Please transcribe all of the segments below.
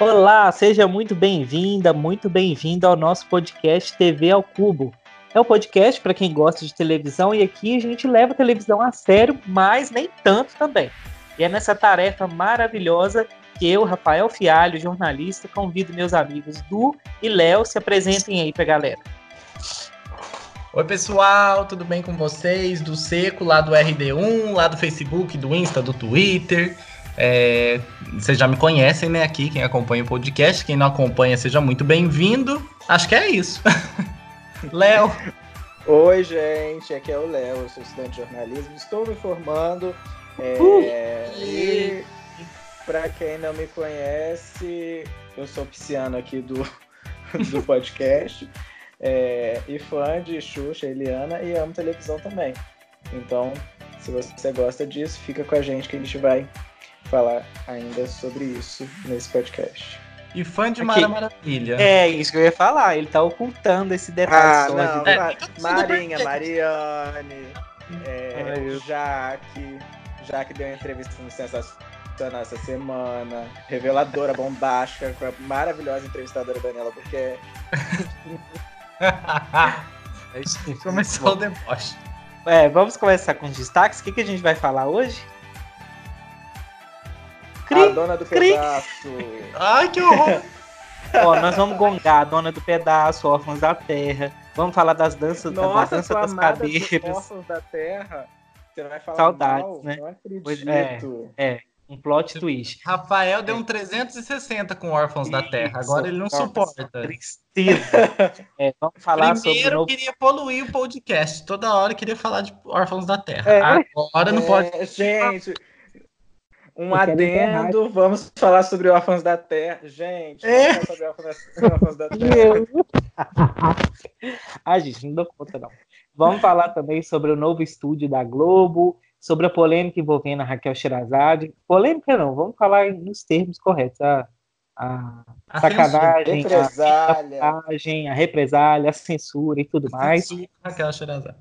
Olá, seja muito bem-vinda, muito bem-vindo ao nosso podcast TV ao Cubo. É um podcast para quem gosta de televisão e aqui a gente leva a televisão a sério, mas nem tanto também. E é nessa tarefa maravilhosa que eu, Rafael Fialho, jornalista, convido meus amigos Du e Léo se apresentem aí para a galera. Oi, pessoal, tudo bem com vocês? Do Seco, lá do RD1, lá do Facebook, do Insta, do Twitter. É, vocês já me conhecem, né, aqui, quem acompanha o podcast. Quem não acompanha, seja muito bem-vindo. Acho que é isso. Léo. Oi, gente, aqui é o Léo, eu sou estudante de jornalismo, estou me formando. É, uh, e para quem não me conhece, eu sou pisciano aqui do, do podcast. É, e fã de Xuxa, Eliana e amo televisão também. Então, se você gosta disso, fica com a gente que a gente vai falar ainda sobre isso nesse podcast. E fã de Mara Maravilha. É, isso que eu ia falar. Ele tá ocultando esse detalhe. Ah, não, é, Marinha, Mariane, é, Ai, Jaque. Jaque deu uma entrevista no Sensacional essa semana. Reveladora, bombástica, com a maravilhosa entrevistadora Daniela Porque Começou o deboche. É, vamos começar com os destaques. O que, que a gente vai falar hoje? Cri, a dona do cri. pedaço. Ai, que horror! Ó, nós vamos gongar a dona do pedaço, órfãos da terra. Vamos falar das danças, Nossa, da dança das cadeiras. Órfãos da terra. Você vai falar Saudades, mal? né? Não acredito. Pois é, é, um plot twist. Rafael deu um 360 com Órfãos da Terra. Agora ele não Nossa, suporta. Tristeza. É, vamos falar Primeiro sobre. Queria poluir o podcast. Toda hora queria falar de Órfãos da Terra. É. Agora não pode. É, gente, um adendo, vamos falar sobre Órfãos da Terra. Gente, é. vamos falar sobre Órfãos da Terra. ah, gente, não dou conta, não. Vamos falar também sobre o novo estúdio da Globo, sobre a polêmica envolvendo a Raquel Sherazade. Polêmica não, vamos falar nos termos corretos. A, a, a sacanagem, a, a represália, a censura e tudo mais. Raquel Sherazade.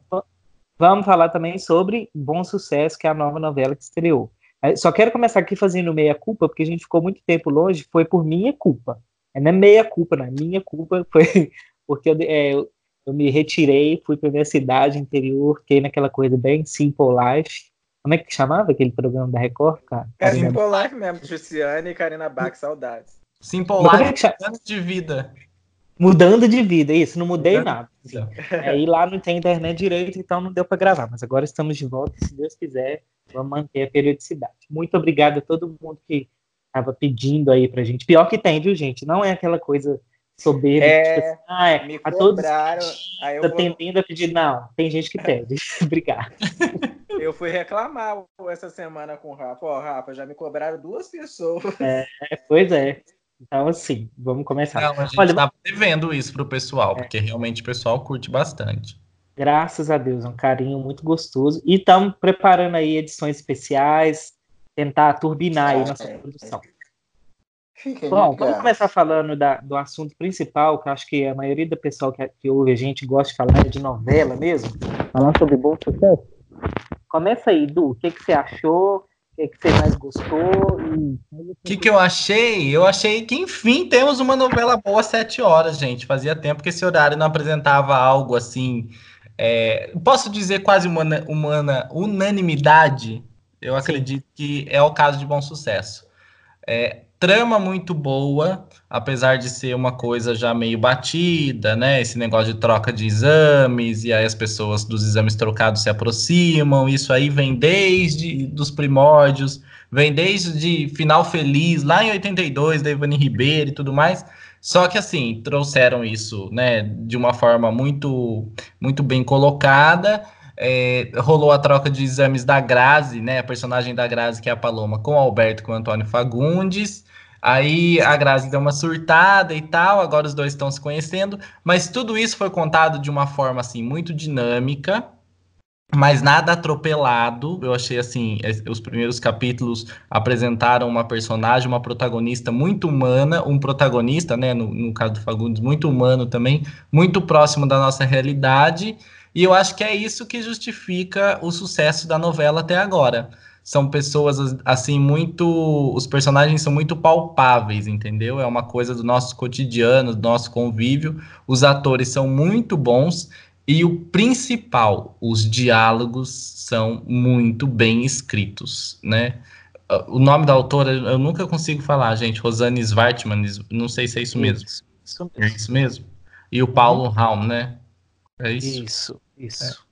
Vamos falar também sobre Bom Sucesso, que é a nova novela que estreou. Só quero começar aqui fazendo meia culpa, porque a gente ficou muito tempo longe, foi por minha culpa. Não é meia culpa, não é minha culpa, foi porque eu, é, eu me retirei, fui para minha cidade interior, fiquei naquela coisa bem simple life. Como é que chamava aquele programa da Record, cara? É Simple Life mesmo, Luciane e Karina Bach, saudades. Simple Life, é mudando de vida. Mudando de vida, isso, não mudei nada. Aí lá não tem internet direito, então não deu para gravar, mas agora estamos de volta, se Deus quiser, vamos manter a periodicidade. Muito obrigado a todo mundo que estava pedindo aí pra gente. Pior que tem, viu, gente? Não é aquela coisa soberba, é, tipo assim, ah, é, me a todos aí eu vou... tendendo a pedir, não, tem gente que pede. obrigado. Eu fui reclamar essa semana com o Rafa. Ó, oh, Rafa, já me cobraram duas pessoas. É, pois é. Então, assim, vamos começar. Não, a gente Olha, tá devendo isso pro pessoal, é. porque realmente o pessoal curte bastante. Graças a Deus, um carinho muito gostoso. E estamos preparando aí edições especiais, tentar turbinar aí nossa produção. Bom, vamos começar falando da, do assunto principal, que eu acho que a maioria do pessoal que, que ouve a gente gosta de falar de novela mesmo. Falar sobre bom sucesso. Começa aí, Du, o que, que você achou? O que, que você mais gostou? O que, que eu achei? Eu achei que, enfim, temos uma novela boa às sete horas, gente. Fazia tempo que esse horário não apresentava algo assim. É, posso dizer quase humana, humana unanimidade? Eu Sim. acredito que é o caso de bom sucesso. É, trama muito boa, apesar de ser uma coisa já meio batida, né? Esse negócio de troca de exames, e aí as pessoas dos exames trocados se aproximam, isso aí vem desde dos primórdios, vem desde Final Feliz, lá em 82, da Ivani Ribeiro e tudo mais. Só que assim, trouxeram isso, né, de uma forma muito muito bem colocada. É, rolou a troca de exames da Grazi, né? A personagem da Grazi, que é a Paloma, com o Alberto com o Antônio Fagundes. Aí a Grazi deu uma surtada e tal, agora os dois estão se conhecendo, mas tudo isso foi contado de uma forma assim muito dinâmica, mas nada atropelado. Eu achei assim, os primeiros capítulos apresentaram uma personagem, uma protagonista muito humana, um protagonista, né, no, no caso do Fagundes, muito humano também, muito próximo da nossa realidade. E eu acho que é isso que justifica o sucesso da novela até agora. São pessoas, assim, muito. Os personagens são muito palpáveis, entendeu? É uma coisa do nosso cotidiano, do nosso convívio. Os atores são muito bons. E o principal, os diálogos são muito bem escritos, né? O nome da autora eu nunca consigo falar, gente. Rosane Svartman, não sei se é isso mesmo. Isso, isso mesmo. É isso mesmo. E o Paulo Raum, né? É isso? Isso, isso. É.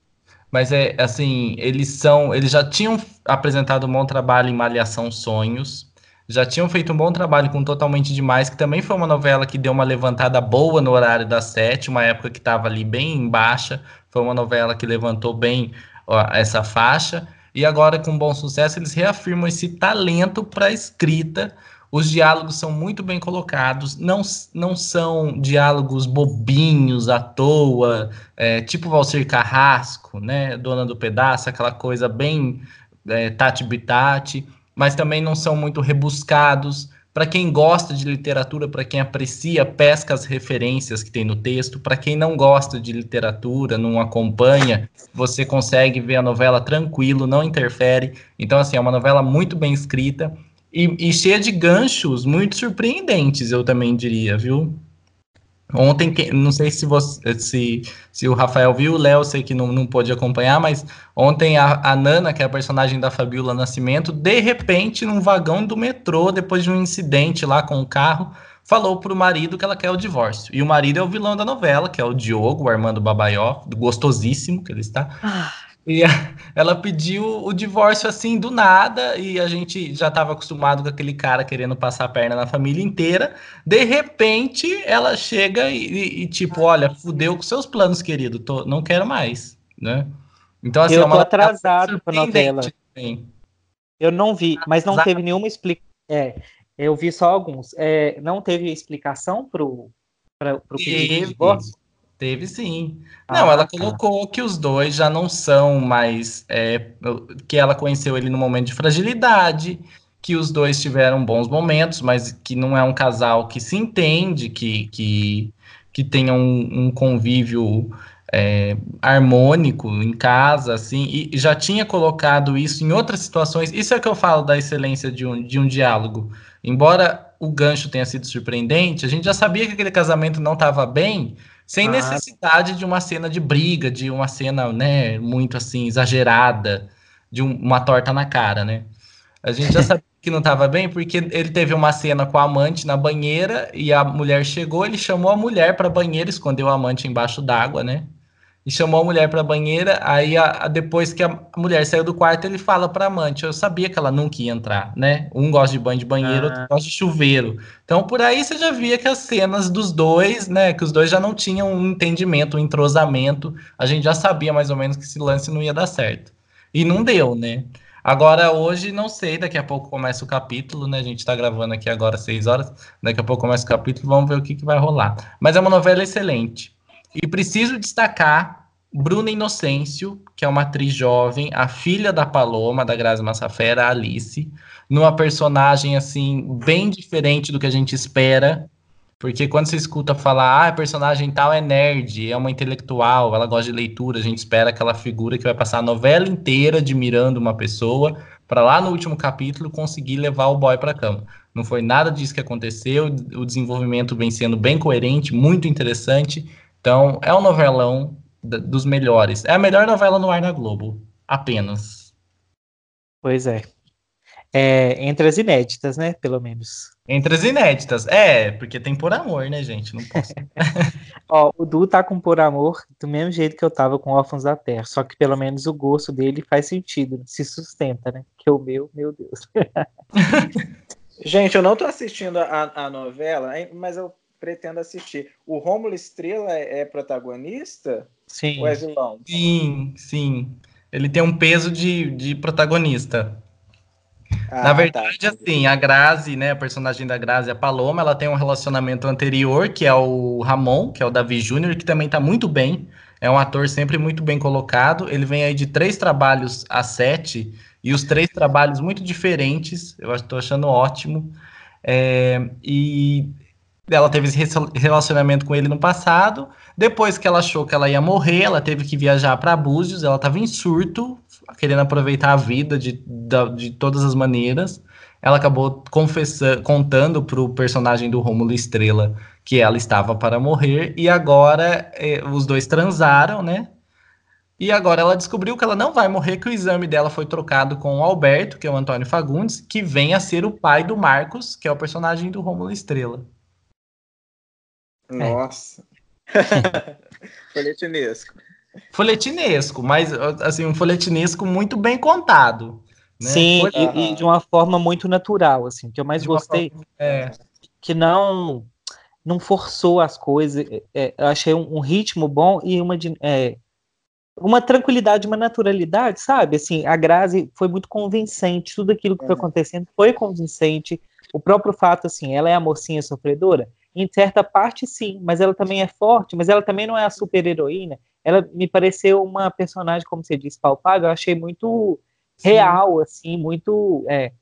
Mas é assim, eles são. Eles já tinham apresentado um bom trabalho em Malhação Sonhos. Já tinham feito um bom trabalho com Totalmente Demais, que também foi uma novela que deu uma levantada boa no horário das sete, uma época que estava ali bem em baixa. Foi uma novela que levantou bem ó, essa faixa. E agora, com bom sucesso, eles reafirmam esse talento para escrita os diálogos são muito bem colocados, não, não são diálogos bobinhos à toa, é, tipo Valcir Carrasco, né? Dona do Pedaço, aquela coisa bem é, tati-bitati, mas também não são muito rebuscados. Para quem gosta de literatura, para quem aprecia, pesca as referências que tem no texto. Para quem não gosta de literatura, não acompanha, você consegue ver a novela tranquilo, não interfere. Então, assim, é uma novela muito bem escrita e, e cheia de ganchos muito surpreendentes, eu também diria, viu? Ontem, não sei se, você, se, se o Rafael viu, o Léo sei que não, não pôde acompanhar, mas ontem a, a, Nana, que é a personagem da Fabiola Nascimento, de repente, num vagão do metrô, depois de um incidente lá com o carro, falou pro marido que ela quer o divórcio. E o marido é o vilão da novela, que é o Diogo, o Armando Babaió, gostosíssimo que ele está. Ah. E ela pediu o divórcio assim do nada, e a gente já estava acostumado com aquele cara querendo passar a perna na família inteira. De repente, ela chega e, e tipo, olha, fudeu com seus planos, querido, tô, não quero mais, né? Então, assim, eu é uma tô atrasado a novela. Também. Eu não vi, mas não teve nenhuma explicação. É, eu vi só alguns. É, não teve explicação pro, pra, pro pedido de divórcio? Teve sim. Ah, não, ela tá. colocou que os dois já não são mais. É, que ela conheceu ele no momento de fragilidade, que os dois tiveram bons momentos, mas que não é um casal que se entende, que, que, que tenha um, um convívio é, harmônico em casa, assim, e já tinha colocado isso em outras situações. Isso é que eu falo da excelência de um, de um diálogo. Embora o gancho tenha sido surpreendente, a gente já sabia que aquele casamento não estava bem sem ah. necessidade de uma cena de briga, de uma cena, né, muito assim, exagerada, de um, uma torta na cara, né? A gente já sabia que não estava bem, porque ele teve uma cena com a amante na banheira e a mulher chegou, ele chamou a mulher para banheira, escondeu a amante embaixo d'água, né? E chamou a mulher para a banheira. Aí, a, a, depois que a mulher saiu do quarto, ele fala para a amante: Eu sabia que ela nunca ia entrar, né? Um gosta de banho de banheiro, ah. outro gosta de chuveiro. Então, por aí você já via que as cenas dos dois, né? Que os dois já não tinham um entendimento, um entrosamento. A gente já sabia mais ou menos que esse lance não ia dar certo. E não deu, né? Agora, hoje, não sei, daqui a pouco começa o capítulo, né? A gente tá gravando aqui agora seis horas, daqui a pouco começa o capítulo, vamos ver o que, que vai rolar. Mas é uma novela excelente. E preciso destacar Bruna Inocêncio, que é uma atriz jovem, a filha da Paloma, da Grazi Massafera, Alice, numa personagem assim bem diferente do que a gente espera, porque quando você escuta falar, ah, a personagem tal é nerd, é uma intelectual, ela gosta de leitura, a gente espera aquela figura que vai passar a novela inteira admirando uma pessoa, para lá no último capítulo conseguir levar o boy para cama. Não foi nada disso que aconteceu, o desenvolvimento vem sendo bem coerente, muito interessante. Então, é um novelão dos melhores. É a melhor novela no ar na Globo. Apenas. Pois é. é. Entre as inéditas, né? Pelo menos. Entre as inéditas. É, porque tem Por Amor, né, gente? Não posso. Ó, o Du tá com Por Amor do mesmo jeito que eu tava com Órfãos da Terra. Só que pelo menos o gosto dele faz sentido. Se sustenta, né? Que o meu, meu Deus. gente, eu não tô assistindo a, a novela, mas eu pretendo assistir. O Rômulo Estrela é, é protagonista? Sim. Ou é vilão? Sim, sim. Ele tem um peso de, de protagonista. Ah, Na verdade, tá. assim, a Grazi, né, a personagem da Grazi, a Paloma, ela tem um relacionamento anterior, que é o Ramon, que é o Davi Júnior, que também tá muito bem. É um ator sempre muito bem colocado. Ele vem aí de três trabalhos a sete, e os três trabalhos muito diferentes. Eu estou achando ótimo. É, e ela teve esse relacionamento com ele no passado. Depois que ela achou que ela ia morrer, ela teve que viajar para Búzios. Ela estava em surto, querendo aproveitar a vida de, de, de todas as maneiras. Ela acabou confessando, contando para o personagem do Rômulo Estrela que ela estava para morrer. E agora eh, os dois transaram, né? E agora ela descobriu que ela não vai morrer, que o exame dela foi trocado com o Alberto, que é o Antônio Fagundes, que vem a ser o pai do Marcos, que é o personagem do Rômulo Estrela. Nossa. É. folhetinesco. Folhetinesco, mas assim, um folhetinesco muito bem contado. Né? Sim, Foi... e, e, de uma forma muito natural, assim, que eu mais de gostei. Forma... É. Que não não forçou as coisas. É, é, eu achei um, um, ritmo bom e uma, é, uma tranquilidade, uma naturalidade, sabe? Assim, a Grazi foi muito convincente, tudo aquilo que é. foi acontecendo foi convincente. O próprio fato, assim, ela é a mocinha sofredora, em certa parte, sim, mas ela também é forte, mas ela também não é a super-heroína. Ela me pareceu uma personagem, como você disse, palpável, eu achei muito sim. real, assim, muito é,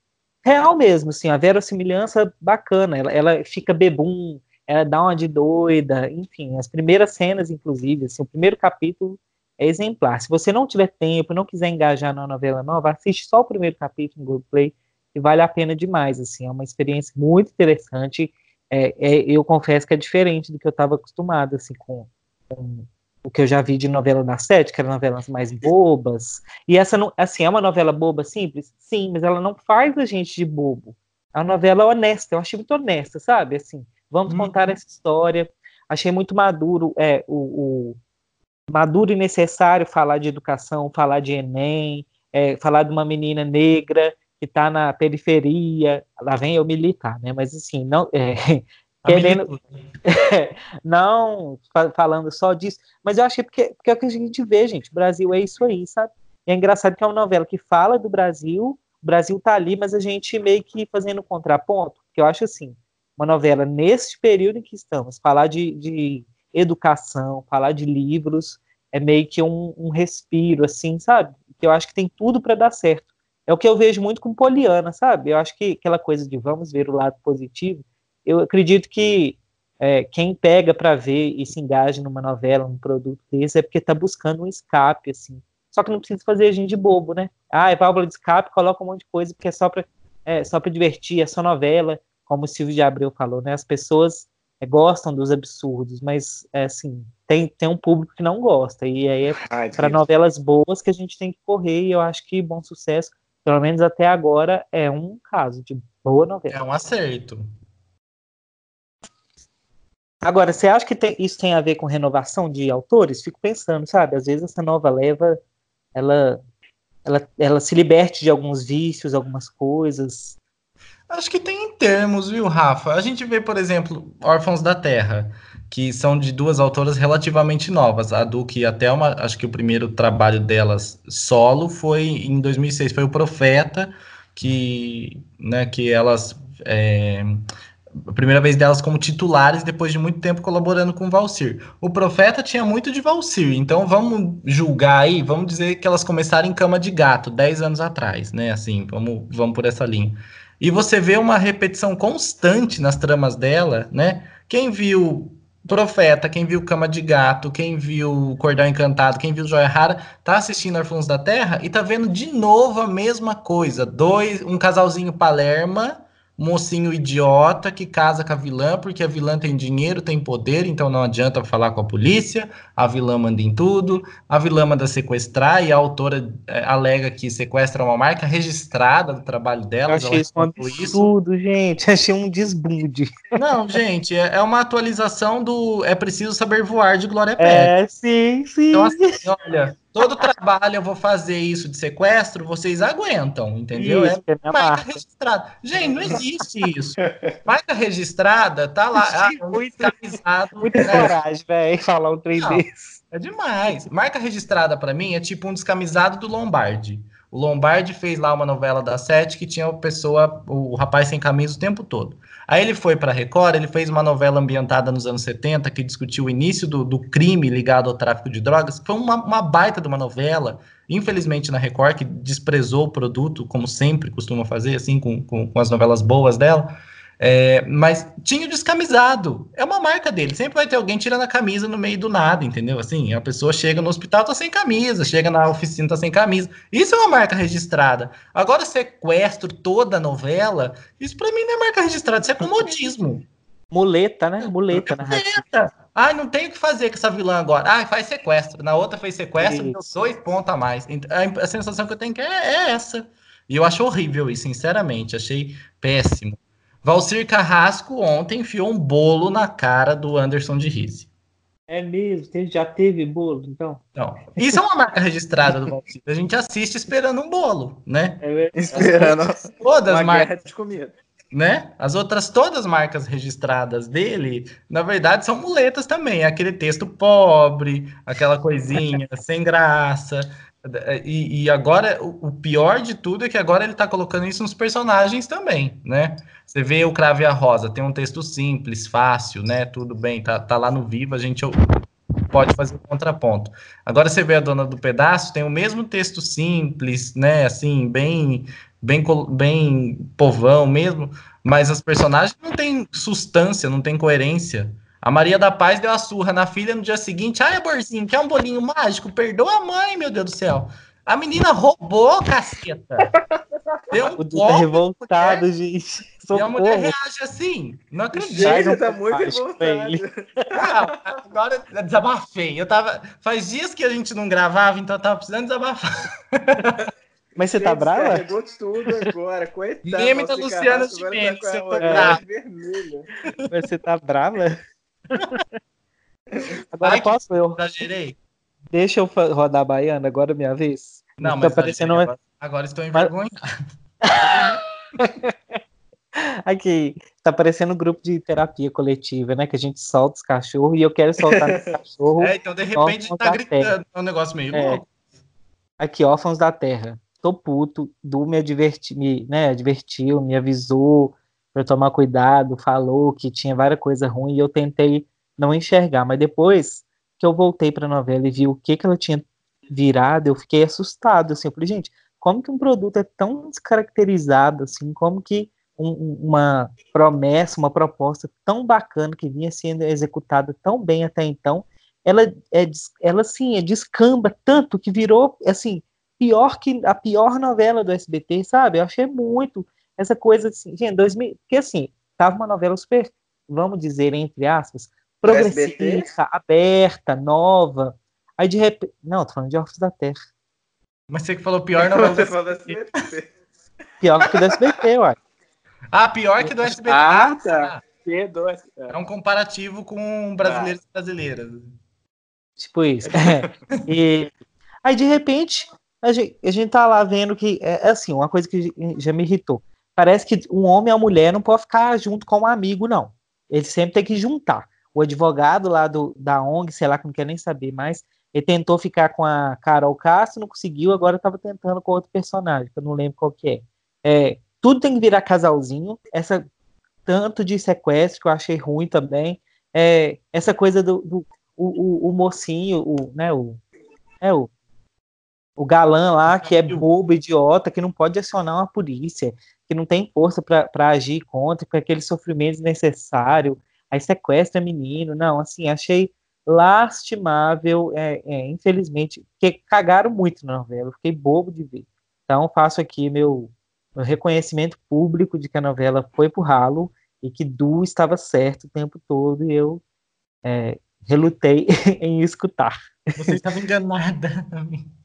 real mesmo, assim, a verossimilhança bacana. Ela, ela fica bebum, ela dá uma de doida, enfim, as primeiras cenas, inclusive, assim, o primeiro capítulo é exemplar. Se você não tiver tempo, não quiser engajar na novela nova, assiste só o primeiro capítulo no Google Play, e vale a pena demais, assim, é uma experiência muito interessante é, é, eu confesso que é diferente do que eu estava acostumado, assim, com, com, o que eu já vi de novela da sete, que eram novelas mais bobas. E essa, não, assim, é uma novela boba, simples? Sim, mas ela não faz a gente de bobo. É uma novela honesta, eu achei muito honesta, sabe? Assim, vamos hum. contar essa história. Achei muito maduro, é, o, o maduro e necessário falar de educação, falar de Enem, é, falar de uma menina negra, que está na periferia, lá vem eu militar, né? Mas assim, não é, querendo, não falando só disso, mas eu achei porque, porque é o que a gente vê, gente, o Brasil é isso aí, sabe? E é engraçado que é uma novela que fala do Brasil, o Brasil tá ali, mas a gente meio que fazendo contraponto, que eu acho assim, uma novela nesse período em que estamos, falar de, de educação, falar de livros, é meio que um, um respiro, assim, sabe? Que eu acho que tem tudo para dar certo. É o que eu vejo muito com Poliana, sabe? Eu acho que aquela coisa de vamos ver o lado positivo, eu acredito que é, quem pega para ver e se engaja numa novela, num produto desse, é porque está buscando um escape, assim. Só que não precisa fazer a gente de bobo, né? Ah, é válvula de escape, coloca um monte de coisa, porque é só para é, só divertir, é só novela, como o Silvio de Abreu falou, né? As pessoas é, gostam dos absurdos, mas, é, assim, tem, tem um público que não gosta, e aí é para novelas boas que a gente tem que correr, e eu acho que Bom Sucesso pelo menos até agora, é um caso de boa novela. É um acerto. Agora, você acha que tem, isso tem a ver com renovação de autores? Fico pensando, sabe? Às vezes essa nova leva, ela, ela, ela se liberte de alguns vícios, algumas coisas. Acho que tem em termos, viu, Rafa? A gente vê, por exemplo, Órfãos da Terra que são de duas autoras relativamente novas. A Duque e a Thelma, acho que o primeiro trabalho delas solo foi em 2006, foi o Profeta, que, né, que elas... É, a primeira vez delas como titulares, depois de muito tempo colaborando com o Valsir. O Profeta tinha muito de Valsir, então vamos julgar aí, vamos dizer que elas começaram em Cama de Gato, 10 anos atrás, né, assim, vamos, vamos por essa linha. E você vê uma repetição constante nas tramas dela, né, quem viu Profeta, quem viu Cama de Gato, quem viu Cordão Encantado, quem viu Joia Rara, tá assistindo Arfuns da Terra e tá vendo de novo a mesma coisa. Dois, um casalzinho Palerma mocinho idiota que casa com a vilã porque a vilã tem dinheiro, tem poder, então não adianta falar com a polícia, a vilã manda em tudo, a vilã manda sequestrar e a autora é, alega que sequestra uma marca registrada do trabalho dela. Eu achei isso um absurdo, isso. gente, achei um desbunde. Não, gente, é, é, uma atualização do É Preciso Saber Voar de Glória Pérez. É, sim, sim. Então, assim, olha, todo trabalho eu vou fazer isso de sequestro, vocês aguentam, entendeu? Isso, é, é marca, marca registrada. Gente, não existe isso. Marca registrada, tá lá. Ah, muito, Muita né? coragem, velho, falar um trem desse. É demais. Marca registrada para mim é tipo um descamisado do Lombardi. O Lombardi fez lá uma novela da Sete que tinha a pessoa, o rapaz sem camisa o tempo todo. Aí ele foi para a Record, ele fez uma novela ambientada nos anos 70 que discutiu o início do, do crime ligado ao tráfico de drogas. Foi uma, uma, baita de uma novela, infelizmente na Record, que desprezou o produto, como sempre costuma fazer, assim, com, com, com as novelas boas dela. É, mas tinha descamisado. É uma marca dele. Sempre vai ter alguém tirando a camisa no meio do nada, entendeu? Assim, a pessoa chega no hospital, tá sem camisa, chega na oficina, tá sem camisa. Isso é uma marca registrada. Agora, sequestro toda a novela, isso pra mim não é marca registrada, isso é comodismo. Muleta, né? Muleta. Muleta. Ai, não tem o que fazer com essa vilã agora. Ai, faz sequestro. Na outra fez sequestro, deu dois pontos a mais. A, a sensação que eu tenho que é, é essa. E eu acho horrível isso, sinceramente. Achei péssimo. Valcir Carrasco ontem enfiou um bolo na cara do Anderson de Rise. É mesmo, já teve bolo, então? Não. Isso é uma marca registrada do Valcir. A gente assiste esperando um bolo, né? É esperando. Todas as marcas de comida. Né? As outras todas marcas registradas dele, na verdade, são muletas também. Aquele texto pobre, aquela coisinha sem graça. E, e agora, o, pior de tudo é que agora ele tá colocando isso nos personagens também, né? Você vê o Crave e a Rosa, tem um texto simples, fácil, né? Tudo bem, tá, tá lá no Vivo, a gente pode fazer o contraponto. Agora você vê a Dona do Pedaço, tem o mesmo texto simples, né? Assim, bem, bem, bem povão mesmo, mas as personagens não têm substância, não têm coerência. A Maria da Paz deu a surra na filha no dia seguinte. Ai, amorzinho, quer um bolinho mágico? Perdoa a mãe, meu Deus do céu. A menina roubou, caceta. Deu um o golpe, tá revoltado, gente. Socorro. E a mulher reage assim. Não acredito. Gente, tá muito revoltado. Ah, agora desabafei. Eu tava... Faz dias que a gente não gravava, então eu tava precisando desabafar. Mas você tá brava? Pegou tudo agora, coitado. Leme da Luciana de Mendes, você tá brava. Mas você tá brava? Agora Ai, posso eu? Exagerei. Deixa eu rodar a baiana, agora é minha vez. Não, tá mas parecendo agora, agora estou envergonhado. Aqui, tá parecendo um grupo de terapia coletiva, né? Que a gente solta os cachorros e eu quero soltar os cachorros. É, então de repente tá gritando, é um negócio meio é. louco. Aqui, órfãos da terra. Tô puto, Du me, adverti, me né, advertiu, me avisou para tomar cuidado, falou que tinha várias coisas ruins e eu tentei não enxergar, mas depois que eu voltei para a novela e vi o que que ela tinha virado, eu fiquei assustado, assim, eu falei, gente, como que um produto é tão descaracterizado, assim, como que um, uma promessa, uma proposta tão bacana que vinha sendo executada tão bem até então, ela é, ela assim, é descamba tanto que virou, assim, pior que a pior novela do SBT, sabe? Eu achei muito essa coisa assim, gente, 2000, porque assim, tava uma novela super, vamos dizer, entre aspas, progressista, aberta, nova. Aí de repente. Não, tô falando de Órfãos da Terra. Mas você que falou pior novela. você falou SBT. Pior que do SBT, uai. Ah, pior que do SBT. Ah, tá. Ah. É um comparativo com brasileiros ah. e brasileiras. Tipo isso. É. E aí, de repente, a gente, a gente tá lá vendo que é, é assim, uma coisa que já me irritou parece que um homem e a mulher não pode ficar junto com um amigo, não. Ele sempre tem que juntar. O advogado lá do, da ONG, sei lá, que não quer nem saber mais, ele tentou ficar com a Carol Castro, não conseguiu, agora estava tentando com outro personagem, que eu não lembro qual que é. é. Tudo tem que virar casalzinho, essa tanto de sequestro que eu achei ruim também, é, essa coisa do, do o, o, o, mocinho, o, né, o, é o, o galã lá que é bobo, idiota, que não pode acionar uma polícia, que não tem força para agir contra, com aquele sofrimento desnecessário, aí sequestra menino, não, assim, achei lastimável, é, é, infelizmente, porque cagaram muito na novela, fiquei bobo de ver. Então, faço aqui meu, meu reconhecimento público de que a novela foi pro ralo e que Du estava certo o tempo todo e eu é, relutei em escutar. Você estava enganada.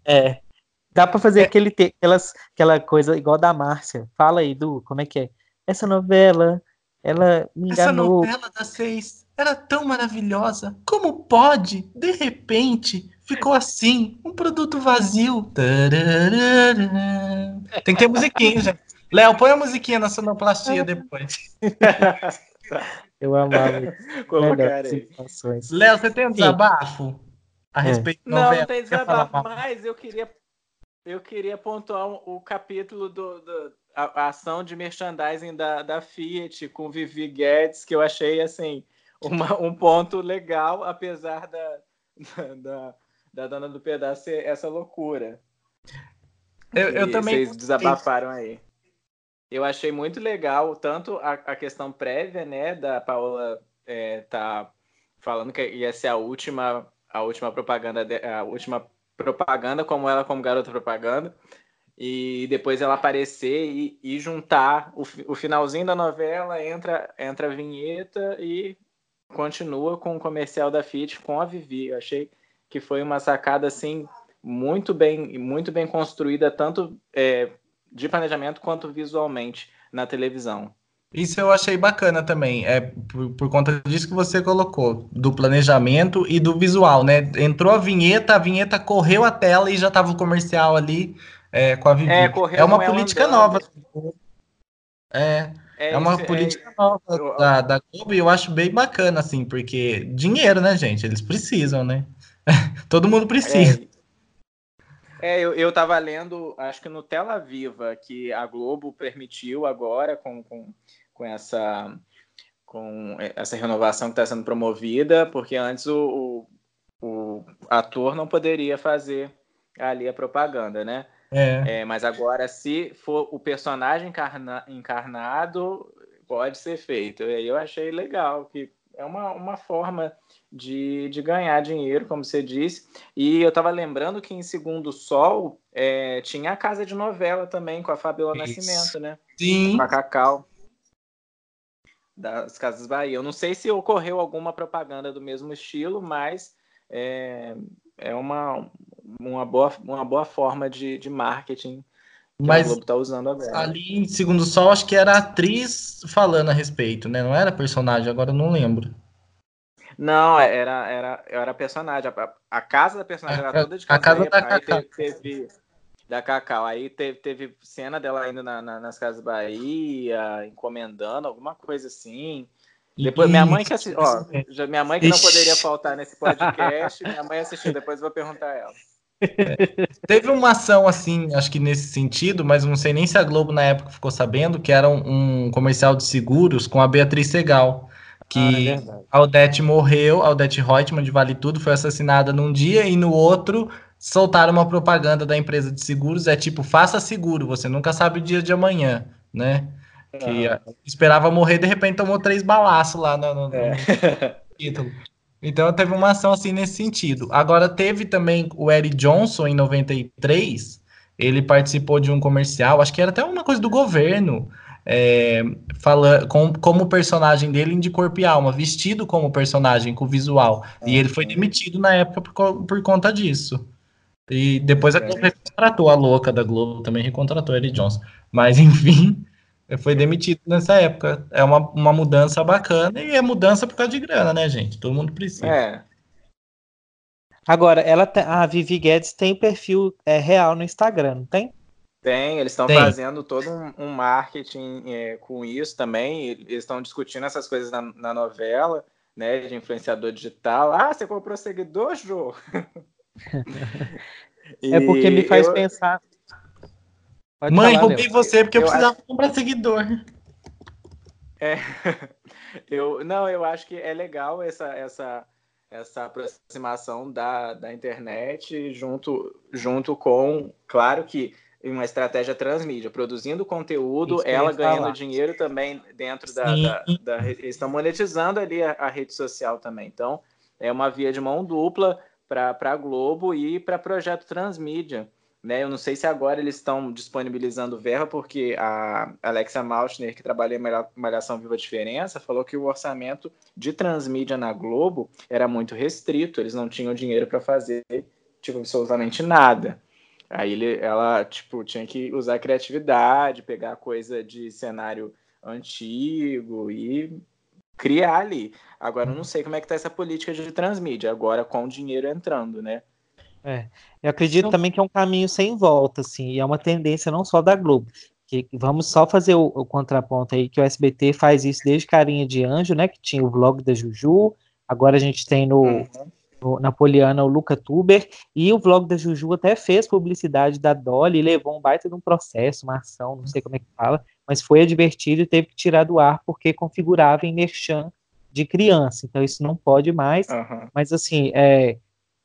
é, Dá para fazer é. aquele aquelas, aquela coisa igual da Márcia. Fala aí, Du, como é que é? Essa novela, ela me enganou. Essa novela das seis era tão maravilhosa. Como pode, de repente, ficou assim, um produto vazio. Tem que ter musiquinha, gente. Léo, põe a musiquinha na sonoplastia depois. Eu amava. Léo, você tem um desabafo? A é. respeito é. Não, não tem desabafo, mas eu queria eu queria pontuar o capítulo do, do a, a, ação de merchandising da, da Fiat com Vivi Guedes, que eu achei assim uma, um ponto legal, apesar da, da, da dona do pedaço ser essa loucura. Eu, eu também. Vocês desabafaram aí. eu achei muito legal tanto a, a questão prévia, né, da Paola é, tá falando que ia ser a última a última propaganda de, a última propaganda como ela como garota propaganda e depois ela aparecer e, e juntar o, o, finalzinho da novela entra entra a vinheta e continua com o comercial da Fiat com a Vivi. Eu achei que foi uma sacada assim muito bem muito bem construída tanto é, de planejamento quanto visualmente na televisão. Isso eu achei bacana também, é por, por, conta disso que você colocou, do planejamento e do visual, né? Entrou a vinheta, a vinheta correu a tela e já estava o comercial ali é, com a Vivi. É, é uma política nova. É, é, é uma isso, política é, nova da, da Globo e eu acho bem bacana, assim, porque dinheiro, né, gente? Eles precisam, né? Todo mundo precisa. É, é eu, eu tava lendo, acho que no Tela Viva, que a Globo permitiu agora com, com com essa com essa renovação que está sendo promovida, porque antes o, o, o, ator não poderia fazer ali a propaganda, né? É. É, mas agora, se for o personagem encarna, encarnado, pode ser feito. E eu achei legal, que é uma, uma forma de, de ganhar dinheiro, como você disse. E eu estava lembrando que em Segundo Sol é, tinha a casa de novela também, com a Fabiola Isso. Nascimento, né? Sim. Com a Cacau das Casas Bahia. Eu não sei se ocorreu alguma propaganda do mesmo estilo, mas é, é uma, uma, boa, uma boa forma de, de marketing que mas a Globo está usando agora. Ali em Segundo Sol, acho que era atriz falando a respeito, né? Não era personagem, agora eu não lembro. Não, era, era, era personagem. A, a casa da personagem a, era toda de casa. A casa da teve, teve, da Cacau. Aí teve, teve cena dela indo na, na, nas Casas Bahia, encomendando, alguma coisa assim. Depois, minha mãe que assistiu, ó, já, minha mãe que não poderia faltar nesse podcast, minha mãe assistiu, depois eu vou perguntar a ela. É. Teve uma ação assim, acho que nesse sentido, mas não sei nem se a Globo na época ficou sabendo, que era um, um comercial de seguros com a Beatriz Segal. Que ah, é a Odete morreu, a Odete Reutemann de Vale Tudo foi assassinada num dia e no outro soltaram uma propaganda da empresa de seguros, é tipo, faça seguro, você nunca sabe o dia de amanhã, né? Que esperava morrer, de repente tomou três balaços lá no, no, é. no título. Então teve uma ação assim nesse sentido. Agora teve também o Eric Johnson em 93, ele participou de um comercial, acho que era até uma coisa do governo, é, fala, com, como personagem dele de corpo e alma, vestido como personagem, com visual. E ele foi demitido na época por, por conta disso. E depois a Globo recontratou a louca da Globo, também recontratou ele Johnson. Mas, enfim, foi demitido nessa época. É uma, uma mudança bacana e é mudança por causa de grana, né, gente? Todo mundo precisa. É. Agora, ela a Vivi Guedes tem perfil é, real no Instagram, não tem? Tem, eles estão fazendo todo um, um marketing é, com isso também. Eles estão discutindo essas coisas na, na novela, né? De influenciador digital. Ah, você comprou seguidor, Jô? é porque me faz eu... pensar. Pode Mãe, falar, roubei você porque eu, eu precisava acho... comprar seguidor. É, eu não, eu acho que é legal essa essa essa aproximação da, da internet junto junto com, claro que uma estratégia transmídia, produzindo conteúdo, ela ganhando falar. dinheiro também dentro da, da, da, Eles estão monetizando ali a, a, rede social também. Então, é uma via de mão dupla para a Globo e para projeto Transmídia. Né? Eu não sei se agora eles estão disponibilizando verba, porque a Alexa Maltner, que trabalha em Malhação Viva Diferença, falou que o orçamento de transmídia na Globo era muito restrito, eles não tinham dinheiro para fazer tipo, absolutamente nada. Aí ele, ela tipo, tinha que usar criatividade, pegar coisa de cenário antigo e criar ali. Agora, eu não sei como é que tá essa política de transmídia, agora com o dinheiro entrando, né? É, eu acredito então, também que é um caminho sem volta, assim, e é uma tendência não só da Globo, que vamos só fazer o, o, contraponto aí, que o SBT faz isso desde Carinha de Anjo, né, que tinha o vlog da Juju, agora a gente tem no, uhum. no o Luca Tuber, e o vlog da Juju até fez publicidade da Dolly, e levou um baita de um processo, uma ação, não sei como é que fala, mas foi advertido e teve que tirar do ar porque configurava em merchan de criança, então isso não pode mais. Uhum. Mas assim, é,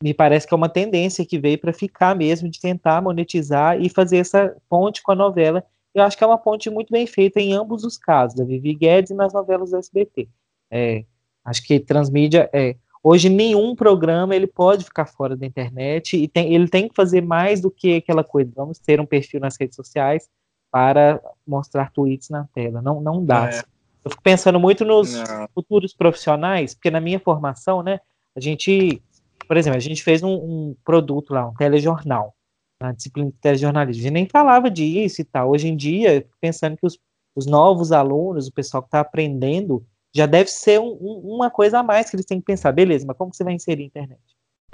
me parece que é uma tendência que veio para ficar mesmo de tentar monetizar e fazer essa ponte com a novela eu acho que é uma ponte muito bem feita em ambos os casos, da Vivi Guedes e nas novelas do SBT. É, acho que transmídia, é, hoje nenhum programa ele pode ficar fora da internet e tem, ele tem que fazer mais do que aquela coisa, vamos ter um perfil nas redes sociais para mostrar tweets na tela, não, não dá. É. Eu fico pensando muito nos não. futuros profissionais, porque na minha formação, né, a gente, por exemplo, a gente fez um, um produto lá, um telejornal, na disciplina de telejornalismo. A gente nem falava disso e tal. Hoje em dia, pensando que os, os novos alunos, o pessoal que está aprendendo, já deve ser um, um, uma coisa a mais que eles têm que pensar. Beleza, mas como você vai inserir a internet?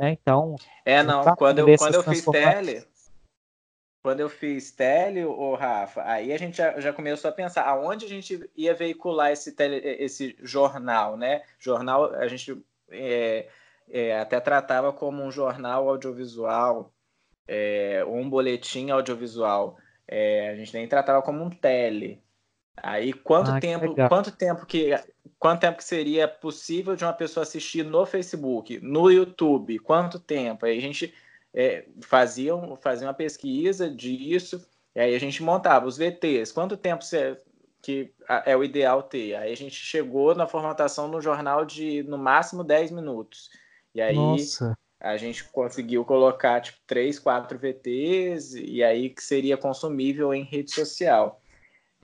Né? Então. É, não. Quando eu, quando eu fiz tele, quando eu fiz tele, o Rafa, aí a gente já, já, começou a pensar aonde a gente ia veicular esse, tele, esse jornal, né? Jornal, a gente é, é, até tratava como um jornal audiovisual, é, um boletim audiovisual. É, a gente nem tratava como um tele. Aí quanto ah, tempo, quanto tempo que quanto tempo que seria possível de uma pessoa assistir no Facebook, no YouTube? Quanto tempo? Aí a gente é, fazia, fazia uma pesquisa disso, e aí a gente montava os VTs. Quanto tempo você, que é o ideal ter? Aí a gente chegou na formatação no jornal de no máximo 10 minutos. E aí Nossa a gente conseguiu colocar tipo três, quatro VTs e aí que seria consumível em rede social.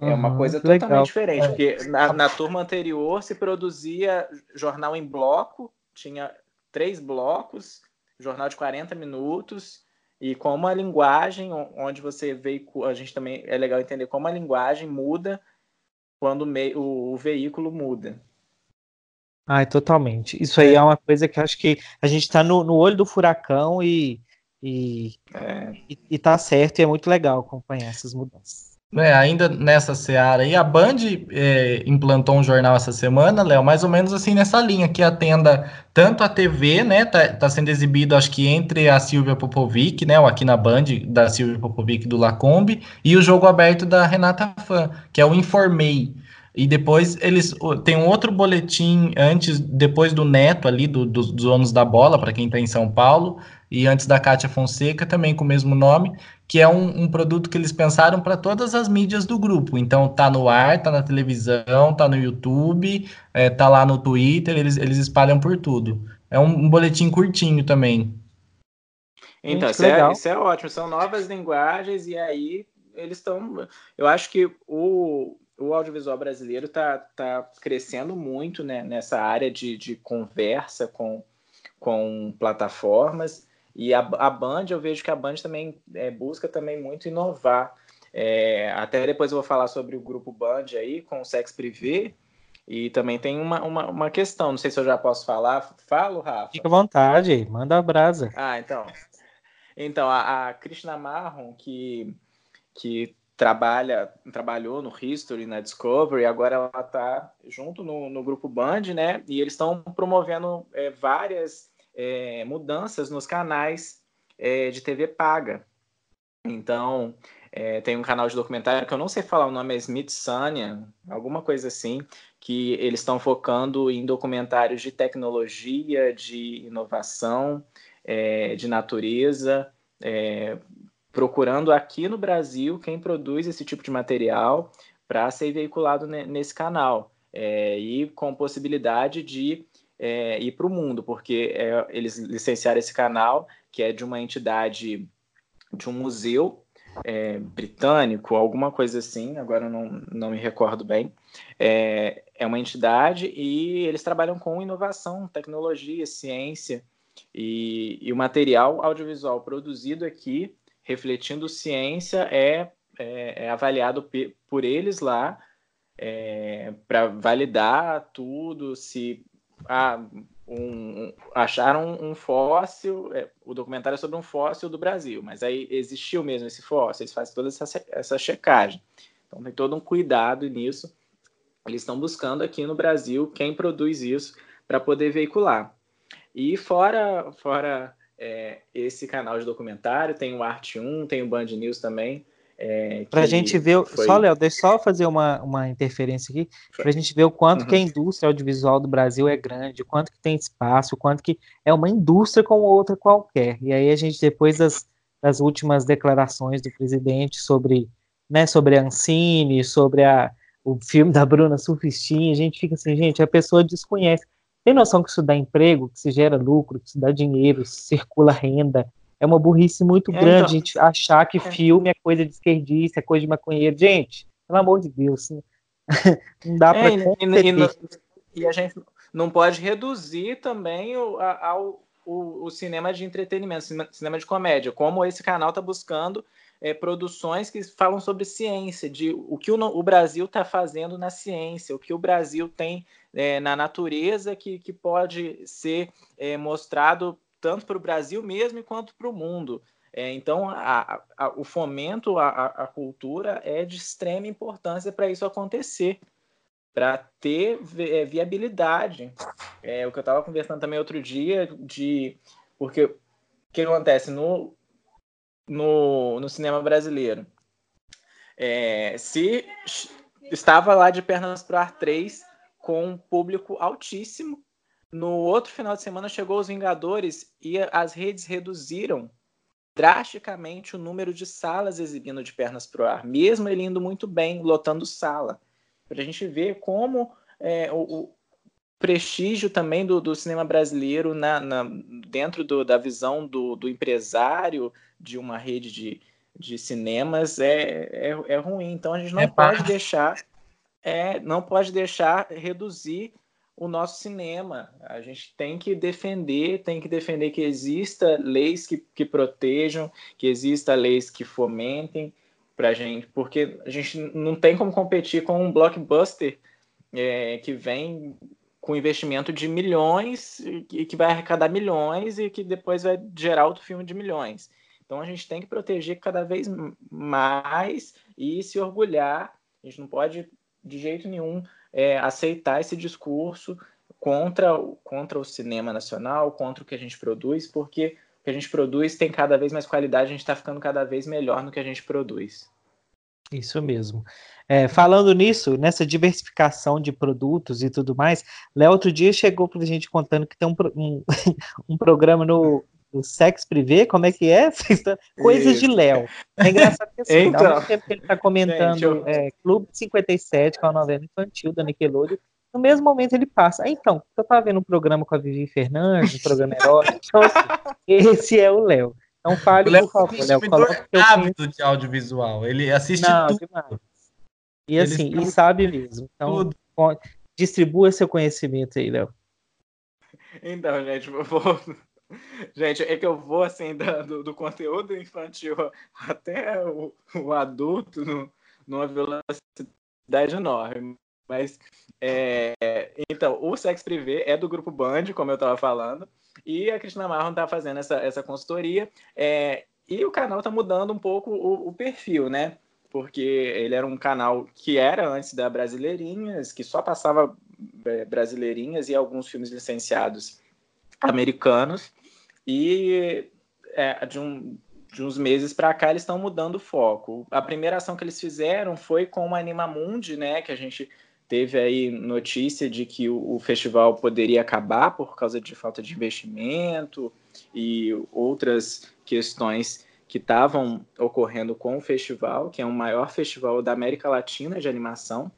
É uma coisa totalmente legal. diferente, é. porque na, na, turma anterior se produzia jornal em bloco, tinha três blocos, jornal de 40 minutos, e como a linguagem, onde você veicula, a gente também é legal entender como a linguagem muda quando o, o veículo muda. Ai, totalmente. Isso aí é, uma coisa que acho que a gente está no, no olho do furacão e, e, é. e, e tá certo, e é muito legal acompanhar essas mudanças. É, ainda nessa seara aí, a Band é, implantou um jornal essa semana, Léo, mais ou menos assim nessa linha, que atenda tanto a TV, né, tá, tá sendo exibido, acho que entre a Silvia Popovic, né, ou aqui na Band, da Silvia Popovic do Lacombe, e o jogo aberto da Renata Fã, que é o Informei. E depois eles tem um outro boletim antes, depois do Neto ali, do, do, dos donos da bola, para quem está em São Paulo, e antes da Cátia Fonseca, também com o mesmo nome, que é um, um produto que eles pensaram para todas as mídias do grupo. Então tá no ar, tá na televisão, tá no YouTube, é, tá lá no Twitter, eles, eles espalham por tudo. É um, um boletim curtinho também. Então, isso é, isso é ótimo, são novas linguagens, e aí eles estão. Eu acho que o, o audiovisual brasileiro está tá crescendo muito né, nessa área de, de conversa com, com plataformas. E a, a Band, eu vejo que a Band também é, busca também muito inovar. É, até depois eu vou falar sobre o grupo Band aí, com o Sex Privé. E também tem uma, uma, uma, questão, não sei se eu já posso falar. Falo, Rafa? Fica à vontade, manda a brasa. Ah, então. Então, a, a Krishna Marron, que, que trabalha, trabalhou no History, na Discovery, agora ela está junto no, no, grupo Band, né? E eles estão promovendo é, várias é, mudanças nos canais é, de TV paga. Então, é, tem um canal de documentário que eu não sei falar o nome, é Smithsonian, alguma coisa assim, que eles estão focando em documentários de tecnologia, de inovação, é, de natureza, é, procurando aqui no Brasil quem produz esse tipo de material para ser veiculado nesse canal é, e com possibilidade de é, ir para o mundo, porque é, eles licenciaram esse canal que é de uma entidade de um museu é, britânico, alguma coisa assim, agora não, não me recordo bem. É, é uma entidade e eles trabalham com inovação, tecnologia, ciência e, e o material audiovisual produzido aqui refletindo ciência é, é, é avaliado por eles lá é, para validar tudo, se ah, um, acharam um fóssil, é, o documentário é sobre um fóssil do Brasil, mas aí existiu mesmo esse fóssil, eles fazem toda essa, essa checagem. Então tem todo um cuidado nisso. Eles estão buscando aqui no Brasil quem produz isso para poder veicular. E fora, fora é, esse canal de documentário, tem o Arte 1, tem o Band News também. É, para a gente ver, foi... só Léo, deixa só fazer uma, uma interferência aqui, para a gente ver o quanto uhum. que a indústria audiovisual do Brasil é grande, o quanto que tem espaço, o quanto que é uma indústria como outra qualquer. E aí a gente, depois das, das últimas declarações do presidente sobre né, sobre a Ancine, sobre a, o filme da Bruna Surfistinha, a gente fica assim, gente, a pessoa desconhece. Tem noção que isso dá emprego, que se gera lucro, que isso dá dinheiro, circula renda. É uma burrice muito é, grande então, a gente achar que é. filme é coisa de esquerdista, é coisa de maconheiro. Gente, pelo amor de Deus, não dá para. É, e, e, a gente não pode reduzir também o, ao, o, o cinema de entretenimento, cinema de comédia, como esse canal está buscando é, produções que falam sobre ciência, de o que o, o Brasil está fazendo na ciência, o que o Brasil tem é, na natureza que, que pode ser é, mostrado tanto para o Brasil mesmo quanto para o mundo. É, então, a, a, o fomento à, cultura é de extrema importância para isso acontecer, para ter é, viabilidade. É o que eu estava conversando também outro dia, de porque o que acontece no, no, no cinema brasileiro. É, se estava lá de pernas para ar 3 com um público altíssimo, no outro final de semana chegou os Vingadores e as redes reduziram drasticamente o número de salas exibindo de pernas para o ar, mesmo ele indo muito bem, lotando sala. Para a gente ver como é, o, o, prestígio também do, do cinema brasileiro na, na dentro do, da visão do, do empresário de uma rede de, de cinemas é, é, é ruim. Então a gente não é pode deixar é, não pode deixar reduzir o nosso cinema. A gente tem que defender, tem que defender que exista leis que, que protejam, que exista leis que fomentem para a gente, porque a gente não tem como competir com um blockbuster é, que vem com investimento de milhões e que vai arrecadar milhões e que depois vai gerar outro filme de milhões. Então a gente tem que proteger cada vez mais e se orgulhar. A gente não pode de jeito nenhum é, aceitar esse discurso contra, contra o cinema nacional, contra o que a gente produz, porque o que a gente produz tem cada vez mais qualidade, a gente está ficando cada vez melhor no que a gente produz. Isso mesmo. É, falando nisso, nessa diversificação de produtos e tudo mais, Léo outro dia chegou para a gente contando que tem um, um, um programa no, no Sex Privé, como é que é? Coisas Isso. de Léo. É engraçado que assim, então, tempo que ele está comentando gente, eu... é, Clube 57, que é uma novela infantil da Nickelodeon, no mesmo momento ele passa. Ah, então, eu estava vendo um programa com a Vivi Fernandes, um programa erótico, então assim, esse é o Léo. Então fale, por favor, Léo. Coloca é hábito de audiovisual, ele assiste Não, tudo. Demais. E assim, e sabe mesmo. Então, tudo. distribua seu conhecimento aí, Léo. Então, gente, vou, Gente, é que eu vou assim do, do conteúdo infantil até o, o adulto no, numa velocidade enorme. Mas é, então, o Sex Privé é do grupo Band, como eu estava falando, e a Cristina Marlon está fazendo essa, essa consultoria. É, e o canal está mudando um pouco o, o, perfil, né? Porque ele era um canal que era antes da Brasileirinhas, que só passava é, Brasileirinhas e alguns filmes licenciados americanos. E é, de, um, de uns meses para cá eles estão mudando o foco. A primeira ação que eles fizeram foi com o Animamundi, né, que a gente teve aí notícia de que o, o, festival poderia acabar por causa de falta de investimento e outras questões que estavam ocorrendo com o festival, que é o maior festival da América Latina de animação.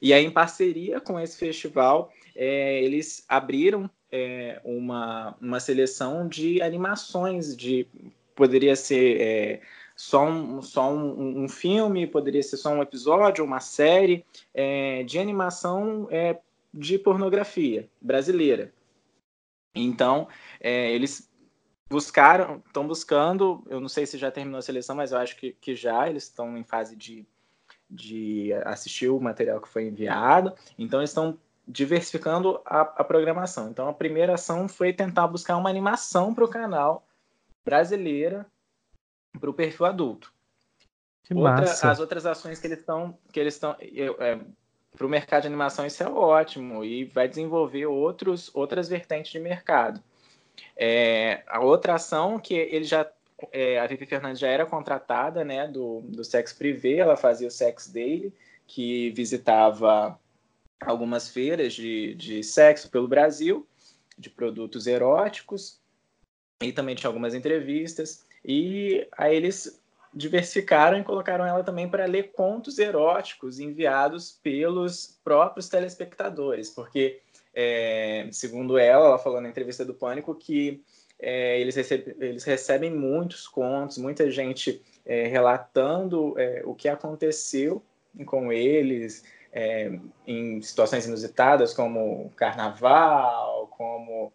E aí, em parceria com esse festival, é, eles abriram é, uma, uma seleção de animações, de poderia ser é, só, um, só um, um, filme, poderia ser só um episódio, uma série é, de animação é, de pornografia brasileira. Então, é, eles buscaram, estão buscando, eu não sei se já terminou a seleção, mas eu acho que, que já, eles estão em fase de, de assistir o material que foi enviado, então eles estão diversificando a, a, programação. Então, a primeira ação foi tentar buscar uma animação para o canal brasileira para o perfil adulto. Outra, as outras ações que eles estão que eles estão é, para o mercado de animação isso é ótimo e vai desenvolver outros outras vertentes de mercado. É, a outra ação que ele já é, a Vivi Fernandes já era contratada né do, do Sex Privé, ela fazia o Sex Daily que visitava algumas feiras de, de sexo pelo Brasil, de produtos eróticos, e também tinha algumas entrevistas. E aí eles diversificaram e colocaram ela também para ler contos eróticos enviados pelos próprios telespectadores, porque, é, segundo ela, ela falou na entrevista do Pânico que é, eles, recebe, eles, recebem muitos contos, muita gente é, relatando é, o que aconteceu com eles é, em situações inusitadas, como carnaval, como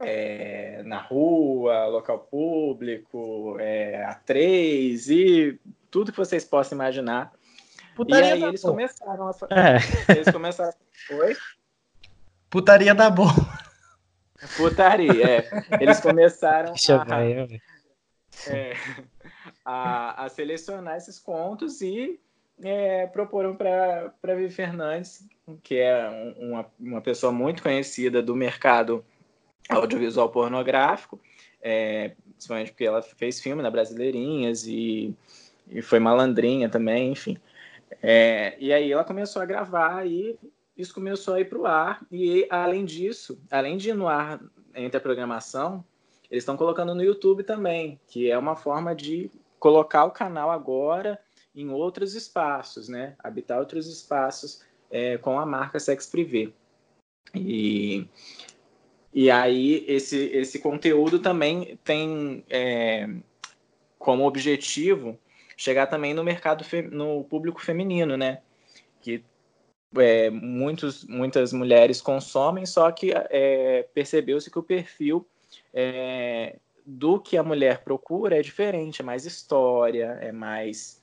é, na rua, local público, é, a três e tudo que vocês possam imaginar. Putaria e aí eles boa. começaram a é. eles começaram Oi? Putaria da boa. Putaria, é. Eles começaram a, é, a, a, selecionar esses contos e é, proporam para Vivi Fernandes, que é uma, uma pessoa muito conhecida do mercado audiovisual pornográfico, é, principalmente porque ela fez filme na Brasileirinhas e, e foi malandrinha também, enfim. É, e aí ela começou a gravar e isso começou a ir para o ar. E além disso, além de ir no ar entre a programação, eles estão colocando no YouTube também, que é uma forma de colocar o canal agora em outros espaços, né? Habitar outros espaços é, com a marca Sex Privé. E e aí esse, esse conteúdo também tem é, como objetivo chegar também no mercado no público feminino, né? Que é, muitos, muitas mulheres consomem, só que é, percebeu-se que o perfil é, do que a mulher procura é diferente, é mais história, é mais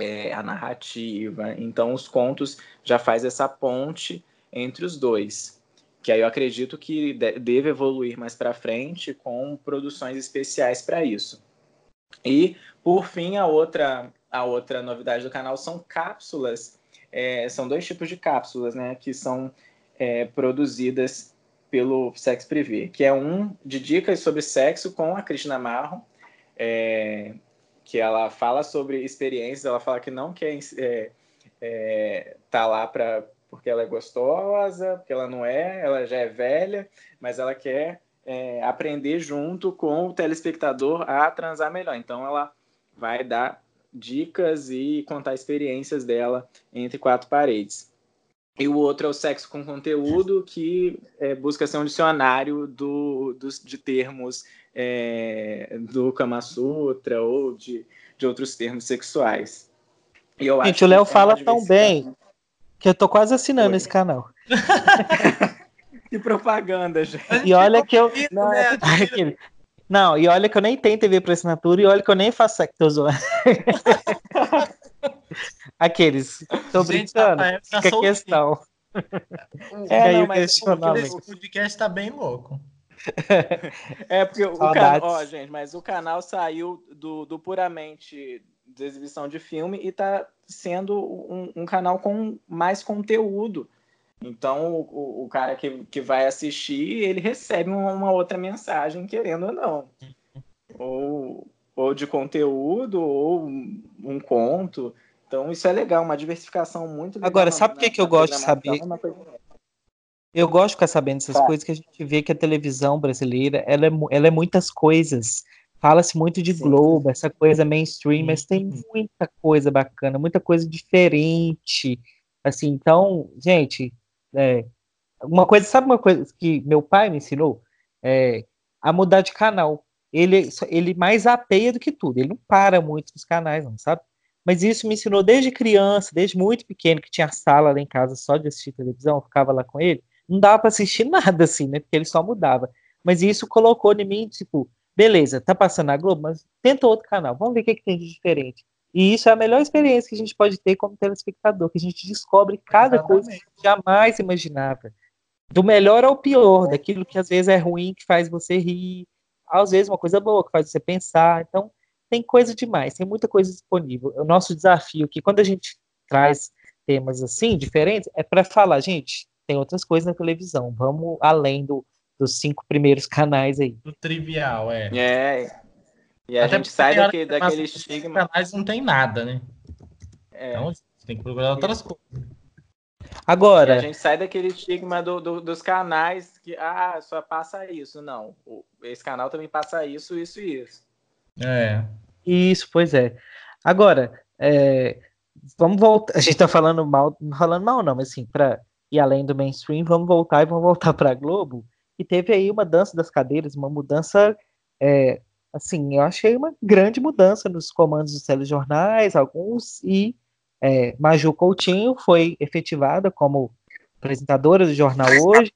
é, a narrativa. Então os contos já faz essa ponte entre os dois que aí eu acredito que deve evoluir mais para frente com produções especiais para isso. E, por fim, a outra, a outra novidade do canal são cápsulas. É, são dois tipos de cápsulas, né, que são é, produzidas pelo Sex Privé, que é um de dicas sobre sexo com a Cristina Marro, é, que ela fala sobre experiências, ela fala que não quer estar é, é, tá lá para porque ela é gostosa, porque ela não é, ela já é velha, mas ela quer é, aprender junto com o telespectador a transar melhor. Então ela vai dar dicas e contar experiências dela entre quatro paredes. E o outro é o sexo com conteúdo, que é, busca ser um dicionário do, dos, de termos é, do Kama Sutra ou de, de outros termos sexuais. E eu Gente, o Léo fala tão bem que eu tô quase assinando Oi. esse canal. que propaganda, gente. E olha que eu. Não, né? é... não, e olha que eu nem tenho TV por assinatura e olha que eu nem faço sexo. Tô zoando. Aqueles. Tô gente, brincando. Tá fica a questão. É, não, mas o podcast tá bem louco. É porque o canal, ó, gente, mas o canal saiu do, do puramente de exibição de filme e está sendo um, um, canal com mais conteúdo. Então, o, o, cara que, que vai assistir, ele recebe uma, uma outra mensagem, querendo ou não. Ou, ou de conteúdo, ou um, conto. Então, isso é legal, uma diversificação muito legal. Agora, sabe por que, que eu gosto de saber? Eu gosto de ficar sabendo essas tá. coisas que a gente vê que a televisão brasileira ela é, ela é muitas coisas. Fala-se muito de Sim. Globo, essa coisa mainstream, mas tem muita coisa bacana, muita coisa diferente. Assim, então, gente, é, uma coisa, sabe uma coisa que meu pai me ensinou? É, a mudar de canal. Ele, ele mais apeia do que tudo, ele não para muito nos canais, não, sabe? Mas isso me ensinou desde criança, desde muito pequeno, que tinha sala lá em casa só de assistir televisão, eu ficava lá com ele. Não dava para assistir nada assim, né? Porque ele só mudava. Mas isso colocou em mim, tipo, beleza, tá passando na Globo, mas tenta outro canal, vamos ver o que, que tem de diferente. E isso é a melhor experiência que a gente pode ter como telespectador, que a gente descobre cada Exatamente. coisa que a gente jamais imaginava. Do melhor ao pior, daquilo que às vezes é ruim, que faz você rir, às vezes uma coisa boa, que faz você pensar. Então, tem coisa demais, tem muita coisa disponível. O nosso desafio que quando a gente traz temas assim, diferentes, é para falar, gente, tem outras coisas na televisão, vamos além do, dos cinco primeiros canais aí. Do trivial, é. É. E a Até gente sai daqui, daquele estigma. canais não tem nada, né? É. Então tem que procurar outras coisas. Agora. E a gente sai daquele estigma do, do, dos canais que, ah, só passa isso. Não. Esse canal também passa isso, isso e isso. É. Isso, pois é. Agora, é, vamos voltar. A gente tá falando mal, não falando mal, não, mas assim, para ir além do mainstream, vamos voltar e vamos voltar para Globo. E teve aí uma dança das cadeiras, uma mudança. É, assim, eu achei uma grande mudança nos comandos dos telejornais, alguns, e é, Maju Coutinho foi efetivada como apresentadora do jornal hoje,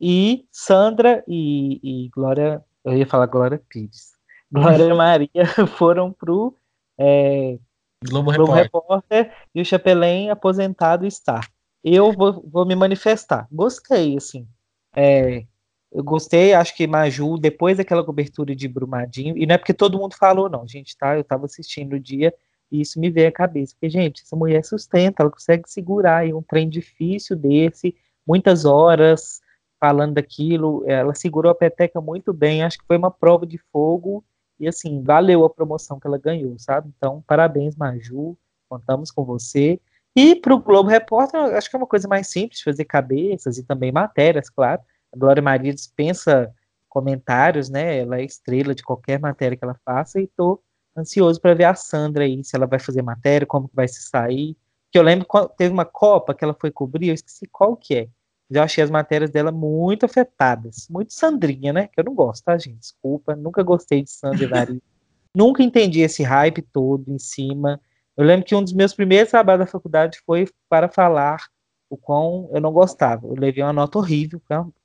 e Sandra e, e Glória, eu ia falar Glória Pires, Glória Maria foram pro é, Globo, Globo Repórter. Repórter. e o Chapelém aposentado está. Eu vou, vou me manifestar. Gostei, assim. É, eu gostei, acho que Maju, depois daquela cobertura de Brumadinho, e não é porque todo mundo falou, não, gente, tá? Eu tava assistindo o dia e isso me veio à cabeça. Porque, gente, essa mulher sustenta, ela consegue segurar aí um trem difícil desse, muitas horas falando daquilo, ela segurou a peteca muito bem, acho que foi uma prova de fogo e assim, valeu a promoção que ela ganhou, sabe? Então, parabéns, Maju, contamos com você. E para o Globo Repórter, acho que é uma coisa mais simples, fazer cabeças e também matérias, claro. A Glória Maria dispensa comentários, né? Ela é estrela de qualquer matéria que ela faça e estou ansioso para ver a Sandra aí, se ela vai fazer matéria, como que vai se sair. Que eu lembro que teve uma Copa que ela foi cobrir, eu esqueci qual que é. Já achei as matérias dela muito afetadas. Muito Sandrinha, né? Que eu não gosto, tá, gente? Desculpa. Nunca gostei de Sandra Evaristo. nunca entendi esse hype todo em cima. Eu lembro que um dos meus primeiros trabalhos da faculdade foi para falar o quão eu não gostava. Eu levei uma nota horrível.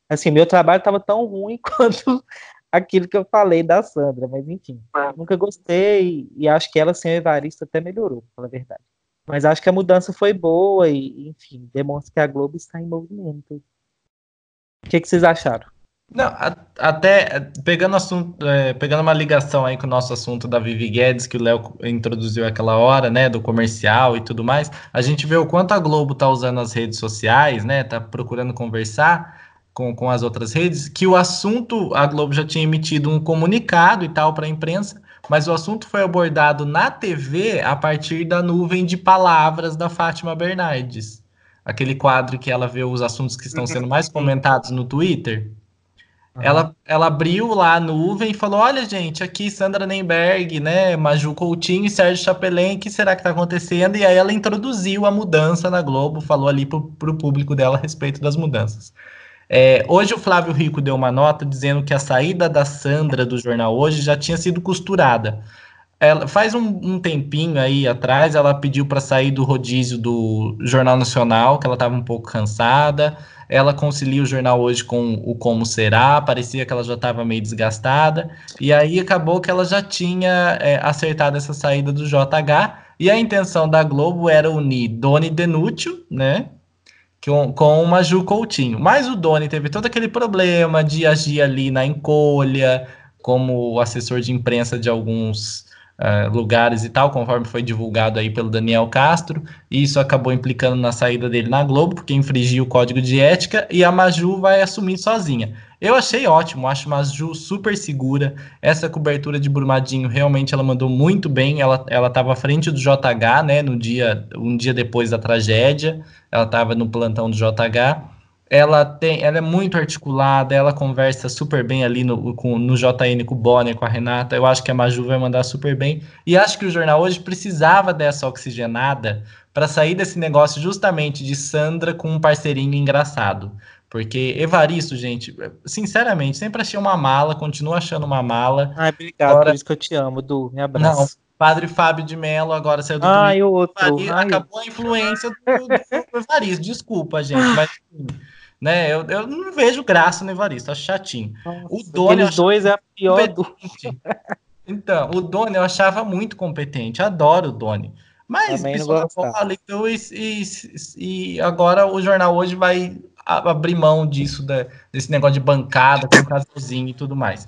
Assim, meu trabalho estava tão ruim quanto aquilo que eu falei da Sandra, mas enfim, nunca gostei e acho que ela sem o Evaristo até melhorou, pela verdade. Mas acho que a mudança foi boa e, enfim, demonstra que a Globo está em movimento. O que, que vocês acharam? Não, a, até pegando assunto, é, pegando uma ligação aí com o nosso assunto da Vivi Guedes, que o Léo introduziu aquela hora, né, do comercial e tudo mais, a gente vê o quanto a Globo tá usando as redes sociais, né, tá procurando conversar com, com as outras redes, que o assunto, a Globo já tinha emitido um comunicado e tal para a imprensa, mas o assunto foi abordado na TV a partir da nuvem de palavras da Fátima Bernardes. Aquele quadro que ela vê os assuntos que estão sendo mais comentados no Twitter. Ela, ela abriu lá a nuvem e falou: Olha, gente, aqui Sandra Nemberg, né? Maju Coutinho e Sérgio Chapelin, o que será que está acontecendo? E aí ela introduziu a mudança na Globo, falou ali para o público dela a respeito das mudanças. É, hoje o Flávio Rico deu uma nota dizendo que a saída da Sandra do jornal hoje já tinha sido costurada. Ela, faz um, um tempinho aí atrás, ela pediu para sair do rodízio do Jornal Nacional, que ela estava um pouco cansada. Ela concilia o jornal hoje com o Como Será, parecia que ela já estava meio desgastada. E aí acabou que ela já tinha é, acertado essa saída do JH. E a intenção da Globo era unir Doni Denútil, né? com, com o Maju Coutinho. Mas o Doni teve todo aquele problema de agir ali na encolha, como assessor de imprensa de alguns uh, lugares e tal, conforme foi divulgado aí pelo Daniel Castro. E isso acabou implicando na saída dele na Globo, porque infringiu o código de ética, e a Maju vai assumir sozinha. Eu achei ótimo, acho Maju super segura. Essa cobertura de Brumadinho realmente ela mandou muito bem. Ela ela estava à frente do JH, né, no dia um dia depois da tragédia. Ela estava no plantão do JH. Ela tem, ela é muito articulada, ela conversa super bem ali no, com, no JN com o Bonner, com a Renata. Eu acho que a Maju vai mandar super bem. E acho que o jornal hoje precisava dessa oxigenada para sair desse negócio justamente de Sandra com um parceirinho engraçado. Porque Evaristo, gente, sinceramente, sempre achei uma mala, continuo achando uma mala. Ai, obrigado, agora... por isso que eu te amo, Du. Me abraço. Não, Padre Fábio de Mello agora saiu do Ai, outro. Evaristo, Ai. Acabou a influência do, do Evaristo. Desculpa, gente, mas né, eu, eu não vejo graça no Evaristo, acho chatinho. Nossa, o Doni. Os dois é a pior do. Então, o Doni eu achava muito competente, adoro o Doni. Mas Também então, e, e, e agora o jornal hoje vai abrir mão disso, da, desse negócio de bancada, com casalzinho e tudo mais.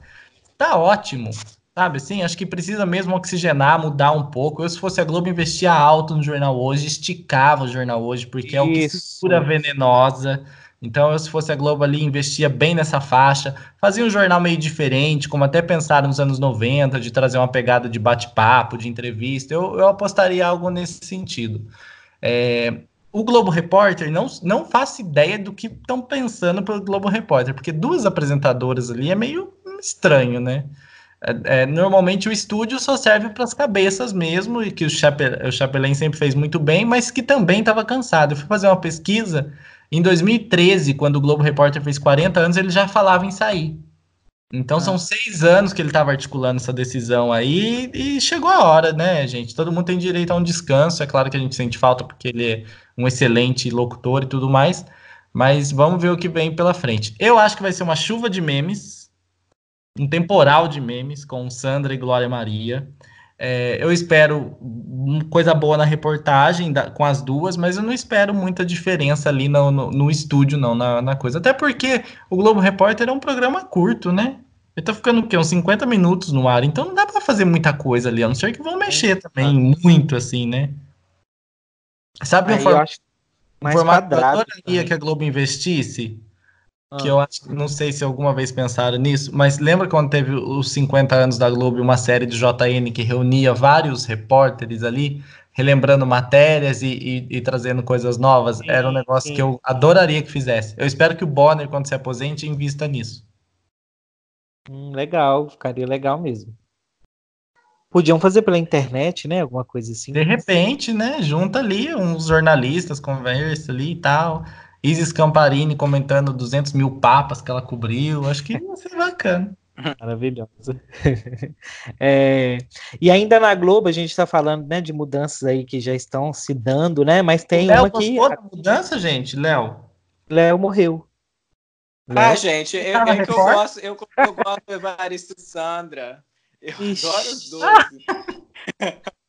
Tá ótimo, sabe? Assim, acho que precisa mesmo oxigenar, mudar um pouco. Eu, se fosse a Globo, investia alto no jornal hoje, esticava o jornal hoje, porque Isso. é o que segura venenosa. Então, eu, se fosse a Globo ali, investia bem nessa faixa, fazia um jornal meio diferente, como até pensaram nos anos 90, de trazer uma pegada de bate-papo, de entrevista. Eu, eu apostaria algo nesse sentido. É, o Globo Repórter não, não faço ideia do que estão pensando pelo Globo Repórter, porque duas apresentadoras ali é meio estranho, né? É, é, normalmente o estúdio só serve para as cabeças mesmo, e que o, Chapel, o sempre fez muito bem, mas que também estava cansado. Eu fui fazer uma pesquisa em 2013, quando o Globo Repórter fez 40 anos, ele já falava em sair. Então ah. são seis anos que ele estava articulando essa decisão aí e chegou a hora, né, gente? Todo mundo tem direito a um descanso. É claro que a gente sente falta porque ele é um excelente locutor e tudo mais, mas vamos ver o que vem pela frente. Eu acho que vai ser uma chuva de memes, um temporal de memes com Sandra e Glória Maria. É, eu espero coisa boa na reportagem da, com as duas, mas eu não espero muita diferença ali no, no, no estúdio, não, na, na, coisa. Até porque o Globo Repórter é um programa curto, né? Ele tá ficando o quê? Uns 50 minutos no ar, então não dá para fazer muita coisa ali, a não ser que vão mexer também muito, assim, né? Sabe Aí um formato, um formato que a Globo investisse? Que eu acho, não sei se alguma vez pensaram nisso, mas lembra quando teve os 50 anos da Globo, uma série de JN que reunia vários repórteres ali, relembrando matérias e, e, e trazendo coisas novas? Sim, Era um negócio sim. que eu adoraria que fizesse. Eu espero que o Bonner, quando se aposente, invista nisso. Hum, legal, ficaria legal mesmo. Podiam fazer pela internet, né? Alguma coisa assim. De repente, né? Junta ali uns jornalistas, conversa ali e tal Isis Camparini comentando 200 mil papas que ela cobriu. Acho que ia ser bacana. Maravilhosa. É, e ainda na Globo a gente está falando né, de mudanças aí que já estão se dando, né? Mas tem Léo uma que. Outra mudança, gente, Léo? Léo morreu. Ah, gente, eu, eu, eu, gosto, eu, eu gosto do Evaristo Sandra. Eu Ixi. adoro os dois.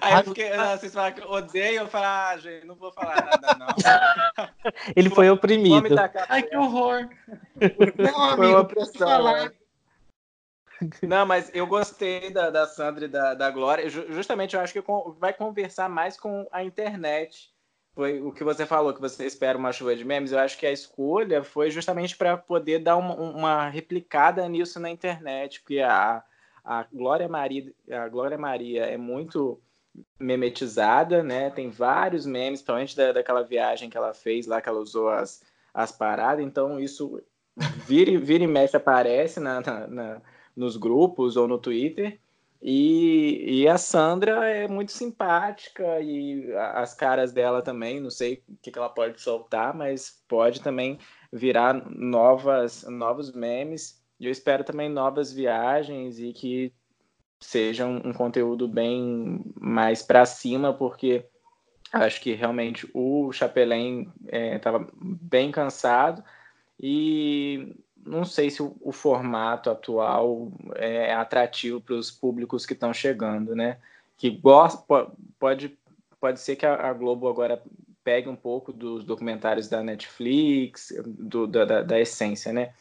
Aí eu fiquei, vocês falaram que eu odeio, eu falo, ah, gente, não vou falar nada, não. Ele foi oprimido. Ai, que horror. Não, amigo, foi uma pressão. Né? Não, mas eu gostei da, da Sandra e da, da Glória. Justamente, eu acho que vai conversar mais com a internet. Foi o que você falou, que você espera uma chuva de memes. Eu acho que a escolha foi justamente para poder dar uma, uma replicada nisso na internet, porque a a Glória Maria, a Glória Maria é muito memetizada, né? Tem vários memes, principalmente da, daquela viagem que ela fez lá, que ela usou as, as paradas. Então, isso vira, vira e mexe aparece na, na, na, nos grupos ou no Twitter. E, e a Sandra é muito simpática e as caras dela também, não sei o que, que ela pode soltar, mas pode também virar novas, novos memes. E eu espero também novas viagens e que seja um, um conteúdo bem mais para cima, porque acho que realmente o Chapelain estava é, bem cansado e não sei se o, o formato atual é atrativo para os públicos que estão chegando, né? Que gosta, pode, pode ser que a, a, Globo agora pegue um pouco dos documentários da Netflix, do, da, da essência, né?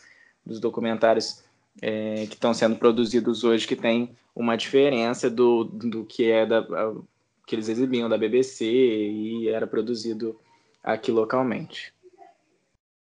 Dos documentários é, que estão sendo produzidos hoje, que tem uma diferença do, do que é da, que eles exibiam da BBC e era produzido aqui localmente.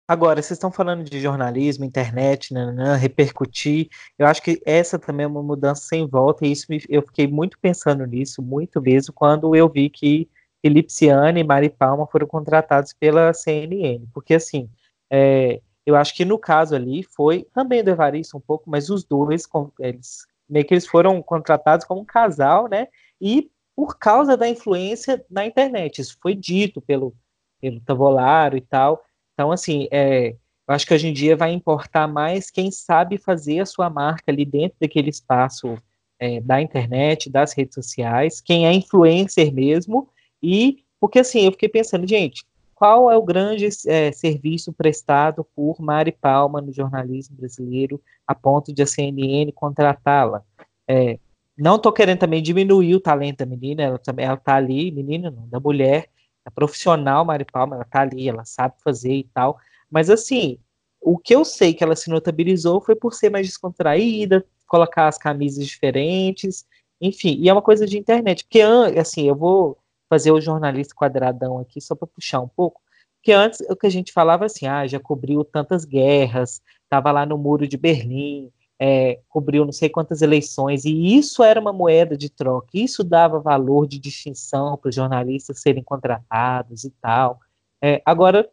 Agora, vocês estão falando de jornalismo, internet, né, repercutir. Eu acho que essa também é uma mudança sem volta, e isso me, eu fiquei muito pensando nisso, muito mesmo, quando eu vi que Felipe e Mari Palma foram contratados pela CNN. Porque, assim, é, eu acho que no caso ali foi também do Evaristo um pouco, mas os dois, eles meio que eles foram contratados como um casal, né? E por causa da influência na internet, isso foi dito pelo, pelo Tavolaro e tal. Então, assim, é, eu acho que hoje em dia vai importar mais quem sabe fazer a sua marca ali dentro daquele espaço é, da internet, das redes sociais, quem é influencer mesmo, e porque assim, eu fiquei pensando, gente, qual é o grande é, serviço prestado por Mari Palma no jornalismo brasileiro a ponto de a CNN contratá-la? É, não estou querendo também diminuir o talento da menina, ela também ela está ali, menina não, da mulher, a profissional Mari Palma, ela está ali, ela sabe fazer e tal, mas assim, o que eu sei que ela se notabilizou foi por ser mais descontraída, colocar as camisas diferentes, enfim, e é uma coisa de internet, porque assim, eu vou fazer o jornalista quadradão aqui, só para puxar um pouco, que antes o que a gente falava assim, ah, já cobriu tantas guerras, estava lá no muro de Berlim, é, cobriu não sei quantas eleições, e isso era uma moeda de troca, isso dava valor de distinção para os jornalistas serem contratados e tal. É, agora,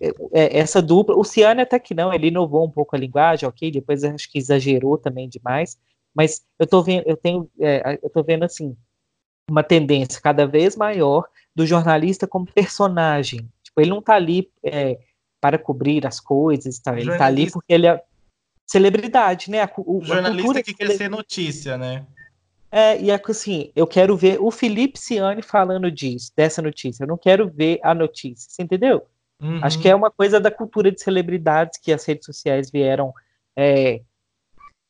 é, é essa dupla, o Ciano até que não, ele inovou um pouco a linguagem, ok, depois acho que exagerou também demais, Mas eu tô vendo, eu tenho, é, eu tô vendo assim uma tendência cada vez maior do jornalista como personagem. Tipo, ele não está ali é, para cobrir as coisas, tá? ele está ali porque ele é celebridade, né? o, jornalista que quer ser notícia, né? É, e é assim, eu quero ver o Felipe Ciani falando disso, dessa notícia. Eu não quero ver a notícia, você entendeu? Uhum. Acho que é uma coisa da cultura de celebridades que as redes sociais vieram é,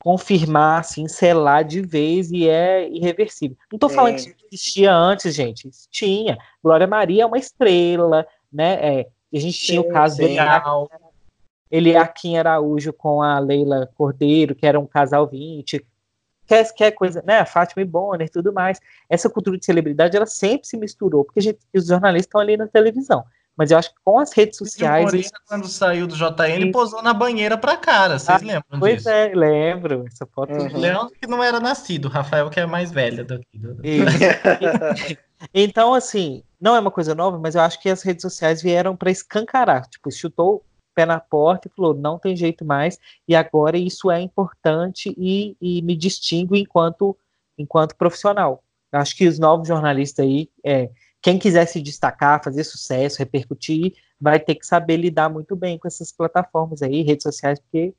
confirmar, assim, selar de vez e é irreversível. Não estou falando é. que isso existia antes, gente. Tinha. Glória Maria é uma estrela, né? É, a gente tinha sim, o caso sim. do Eliakim Araújo com a Leila Cordeiro, que era um casal 20. Quer, quer coisa, né? A Fátima e Bonner e tudo mais. Essa cultura de celebridade, ela sempre se misturou, porque gente, os jornalistas estão ali na televisão. Mas eu acho que com as redes sociais. O quando saiu do JN, posou na banheira pra cara. Vocês ah, lembram pois disso? Pois é, lembro. Essa foto. Uhum. Leandro que não era nascido, Rafael que é mais velho daqui. Do... então, assim, não é uma coisa nova, mas eu acho que as redes sociais vieram para escancarar. Tipo, chutou o pé na porta e falou: não tem jeito mais, e agora isso é importante e, e me distingue enquanto, enquanto profissional. Eu acho que os novos jornalistas aí. É, quem quiser se destacar, fazer sucesso, repercutir, vai ter que saber lidar muito bem com essas plataformas aí, redes sociais, porque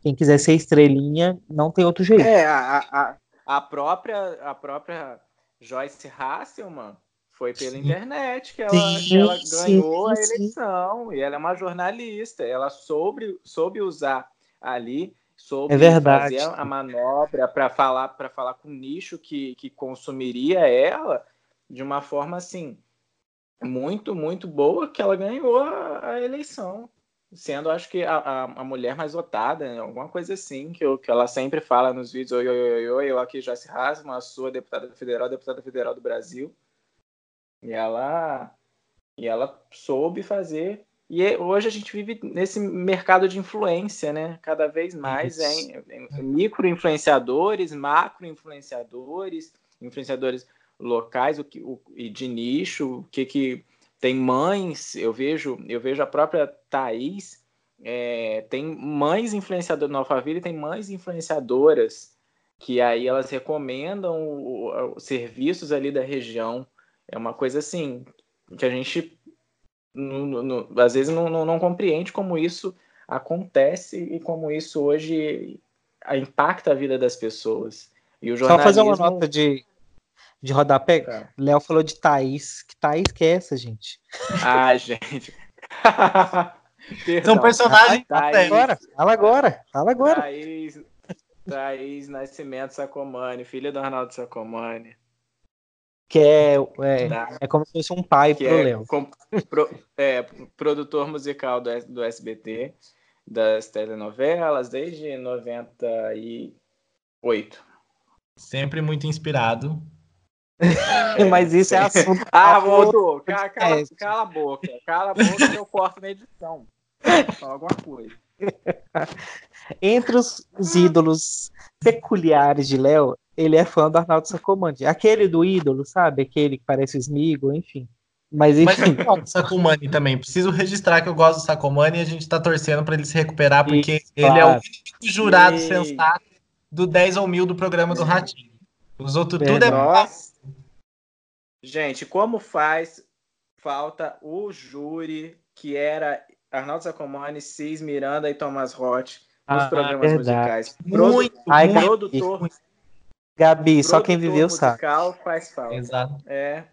quem quiser ser estrelinha não tem outro jeito. É, a, a, a própria, a própria Joyce Hasselman foi pela sim. internet que ela, sim, que ela ganhou sim, a eleição, e ela é uma jornalista, ela soube, soube usar ali soube é fazer a manobra para falar para falar com o nicho que, que consumiria ela de uma forma assim muito, muito boa que ela ganhou a, a eleição. Sendo, acho que, a, a, a, mulher mais votada, né? alguma coisa assim, que, eu, que ela sempre fala nos vídeos: oi, oi, oi, oi, eu aqui já se rasma, a sua deputada federal, deputada federal do Brasil. E ela, e ela soube fazer. E é, hoje a gente vive nesse mercado de influência, né? Cada vez mais é micro influenciadores, macro influenciadores, influenciadores locais o que, o, e de nicho, o que, que tem mães, eu vejo, eu vejo a própria Thaís, é, tem mães influenciadoras no Alphaville, tem mães influenciadoras que aí elas recomendam os serviços ali da região. É uma coisa assim que a gente no, no, às vezes não, não, não, compreende como isso acontece e como isso hoje impacta a vida das pessoas. E o jornalismo... Só fazer uma nota de, de rodapé. Tá. Léo falou de Thaís. Que Thaís que é essa, gente? Ah, gente. São personagens. Fala agora, fala agora, fala agora. Thaís, Thaís Nascimento Sacomani, filha do Arnaldo Sacomani. Que é, é, é como se fosse um pai que pro é, Léo. Com, pro, é, produtor musical do, do SBT, das telenovelas, desde 98. Sempre muito inspirado. Mas isso é assunto. ah, voltou. Cala, cala, cala, a boca. Cala a boca que eu corto na edição. Fala alguma coisa. Entre os, os, ídolos peculiares de Léo, ele é fã do Arnaldo Sacomani. Aquele do ídolo, sabe? Aquele que parece o Smigo, enfim. Mas enfim. Mas Sacomani também. Preciso registrar que eu gosto do Sacomani e a gente tá torcendo para ele se recuperar, porque Isso, ele claro. é o único jurado e... sensato do 10 ou mil do programa do Ratinho. Os outros tudo é. Gente, como faz falta o júri que era Arnaldo Sacomani, Cis, Miranda e Thomas Roth nos ah, programas verdade. musicais. Muito, Ai, produtor. Gabi, Gabi só quem viveu sabe. faz falta. Exato. É,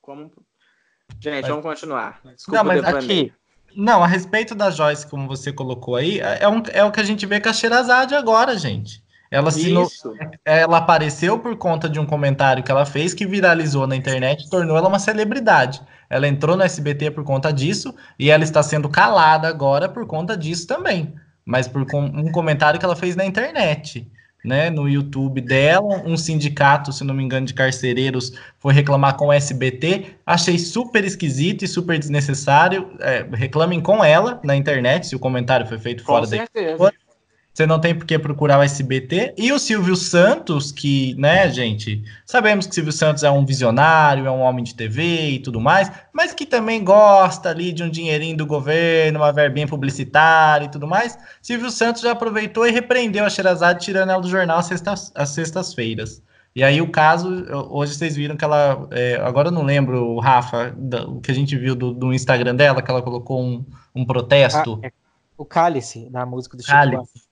como... Gente, mas... vamos continuar. Desculpa, não, mas aqui, não, a respeito da Joyce, como você colocou aí, é, um, é o que a gente vê com a Sherazade agora, gente. Ela, se no... ela apareceu por conta de um comentário que ela fez que viralizou na internet e tornou ela uma celebridade. Ela entrou no SBT por conta disso e ela está sendo calada agora por conta disso também. Mas por um comentário que ela fez na internet. Né, no YouTube dela, um sindicato, se não me engano, de carcereiros foi reclamar com o SBT. Achei super esquisito e super desnecessário. É, reclamem com ela na internet, se o comentário foi feito fora com certeza. da você não tem por que procurar o SBT. E o Silvio Santos, que, né, gente, sabemos que o Silvio Santos é um visionário, é um homem de TV e tudo mais, mas que também gosta ali de um dinheirinho do governo, uma verbinha publicitária e tudo mais. Silvio Santos já aproveitou e repreendeu a Sherazade tirando ela do jornal às sextas-feiras. Sextas e aí o caso, hoje vocês viram que ela, é, agora eu não lembro, Rafa, o que a gente viu do, do Instagram dela, que ela colocou um, um protesto. Ah, é o cálice da música do Chico cálice.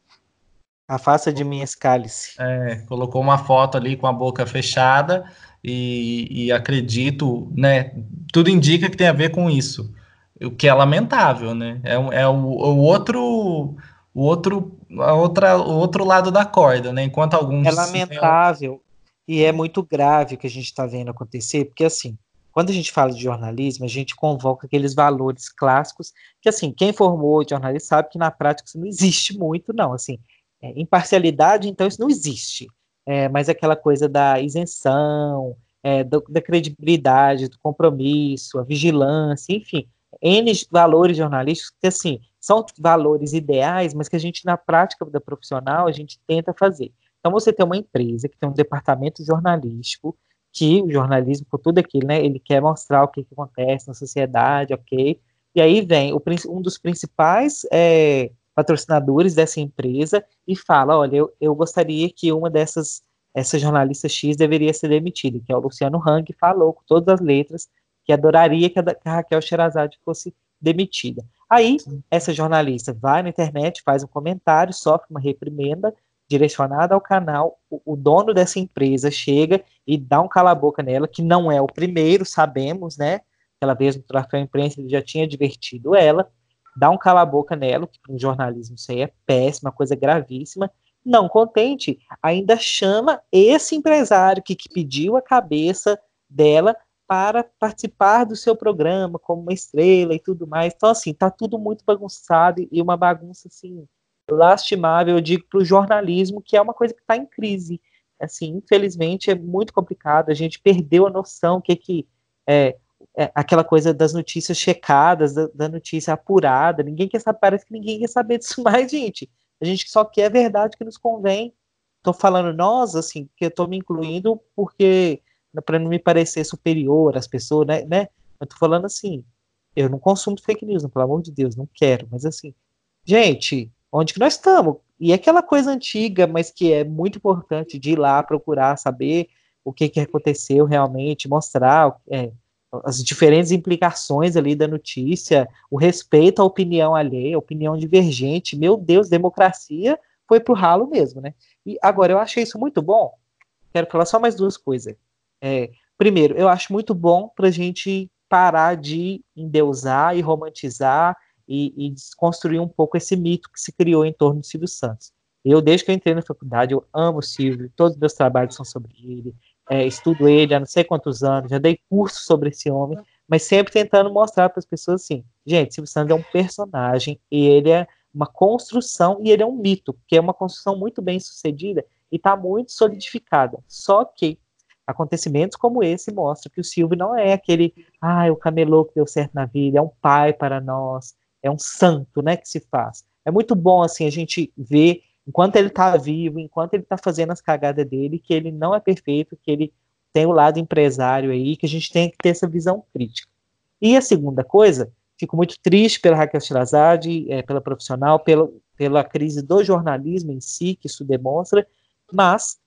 Afasta de mim esse cálice. É, colocou uma foto ali com a boca fechada e, e, acredito, né? Tudo indica que tem a ver com isso. O que é lamentável, né? É, é o, o outro, o outro, a outra, o outro lado da corda, né? Enquanto alguns. É lamentável e é muito grave o que a gente está vendo acontecer, porque assim, quando a gente fala de jornalismo, a gente convoca aqueles valores clássicos que assim, quem formou jornalismo sabe que na prática isso não existe muito, não. Assim, é, imparcialidade, então, isso não existe. É, mas aquela coisa da isenção, é, do, da credibilidade, do compromisso, a vigilância, enfim, N valores jornalísticos que, assim, são valores ideais, mas que a gente, na prática da profissional, a gente tenta fazer. Então, você tem uma empresa que tem um departamento jornalístico, que o jornalismo, por tudo aquilo, né, ele quer mostrar o que, que acontece na sociedade, ok? E aí vem o, um dos principais é, patrocinadores dessa empresa e fala, olha, eu, eu gostaria que uma dessas, essa jornalista X deveria ser demitida, que é o Luciano Hang, falou com todas as letras que adoraria que a, que a Raquel Sherazade fosse demitida. Aí, essa jornalista vai na internet, faz um comentário, sofre uma reprimenda direcionada ao canal, o, o dono dessa empresa chega e dá um cala-boca nela, que não é o primeiro, sabemos, né? Aquela vez no troféu imprensa ele já tinha divertido ela, dá um cala-boca nela, que um jornalismo isso aí é péssima, coisa gravíssima. Não contente, ainda chama esse empresário que, que pediu a cabeça dela para participar do seu programa como uma estrela e tudo mais. Então, assim, tá tudo muito bagunçado e uma bagunça, assim, lastimável, eu digo, para o jornalismo, que é uma coisa que está em crise. Assim, infelizmente, é muito complicado, a gente perdeu a noção que que é, é, aquela coisa das notícias checadas, da, da, notícia apurada. Ninguém quer saber, parece que ninguém quer saber disso mais, gente. A gente só quer a verdade que nos convém. Estou falando nós, assim, que eu estou me incluindo porque para não me parecer superior às pessoas, né? né? Eu falando assim, eu não consumo fake news, pelo amor de Deus, não quero, mas assim, gente, onde que nós estamos? E aquela coisa antiga, mas que é muito importante de ir lá procurar saber o que, que aconteceu realmente, mostrar é, as diferentes implicações ali da notícia, o respeito à opinião alheia, opinião divergente. Meu Deus, democracia foi pro ralo mesmo, né? E agora, eu achei isso muito bom. Quero falar só mais duas coisas. É, primeiro, eu acho muito bom para a gente parar de endeusar e romantizar e, e desconstruir um pouco esse mito que se criou em torno do Silvio Santos. Eu, desde que eu entrei na faculdade, eu amo o Silvio, todos os meus trabalhos são sobre ele é, estudo ele há não sei quantos anos, já dei curso sobre esse homem, mas sempre tentando mostrar para as pessoas assim, gente, Silvio Santos é um personagem e ele é uma construção e ele é um mito, que é uma construção muito bem sucedida e está muito solidificada. Só que acontecimentos como esse mostram que o Silvio não é aquele, ah, o camelô que deu certo na vida, é um pai para nós, é um santo, né, que se faz. É muito bom assim a gente ver enquanto ele está vivo, enquanto ele está fazendo as cagadas dele, que ele não é perfeito, que ele tem o lado empresário aí, que a gente tem que ter essa visão crítica. E a segunda coisa, fico muito triste pela Raquel Shirazade, é, pela profissional, pela, pela crise do jornalismo em si, que isso demonstra, mas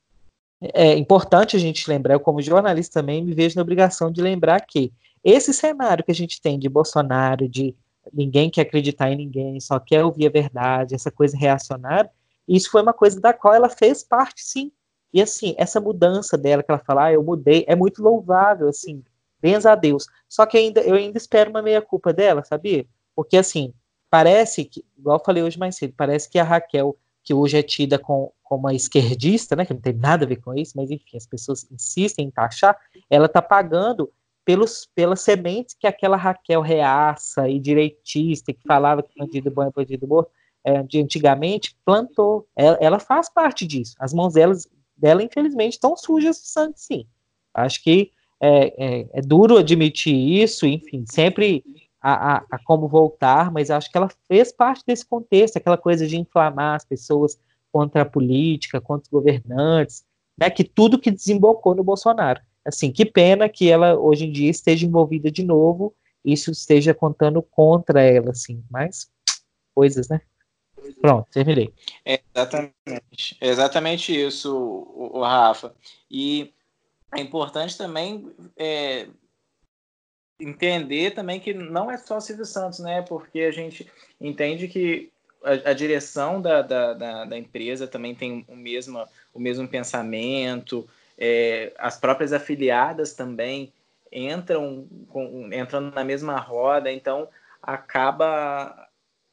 é importante a gente lembrar, eu como jornalista também me vejo na obrigação de lembrar que esse cenário que a gente tem de Bolsonaro, de ninguém quer acreditar em ninguém, só quer ouvir a verdade, essa coisa reacionária, isso foi uma coisa da qual ela fez parte, sim. E assim, essa mudança dela, que ela fala, ah, eu mudei, é muito louvável, assim, benza a Deus. Só que ainda, eu ainda espero uma meia-culpa dela, sabia? Porque assim, parece que, igual eu falei hoje mais cedo, parece que a Raquel, que hoje é tida com, como uma esquerdista, né, que não tem nada a ver com isso, mas enfim, as pessoas insistem em taxar, ela tá pagando pelos, pelas sementes que aquela Raquel reaça e direitista, que falava que bandido bom é bandido morto, é, de antigamente plantou. Ela, ela, faz parte disso. As mãos delas, dela, infelizmente, estão sujas de sangue, sim. Acho que é, é, é duro admitir isso, enfim, sempre a, a, a, como voltar, mas acho que ela fez parte desse contexto, aquela coisa de inflamar as pessoas contra a política, contra os governantes, né, que tudo que desembocou no Bolsonaro. Assim, que pena que ela hoje em dia esteja envolvida de novo, isso esteja contando contra ela, assim, mas coisas, né? Pronto, terminei. É exatamente, é exatamente isso, o, o, Rafa. E é importante também é, entender também que não é só Silvio Santos, né? Porque a gente entende que a, a direção da, da, da, da, empresa também tem o mesmo, o mesmo pensamento, é, as próprias afiliadas também entram, com, entram na mesma roda, então acaba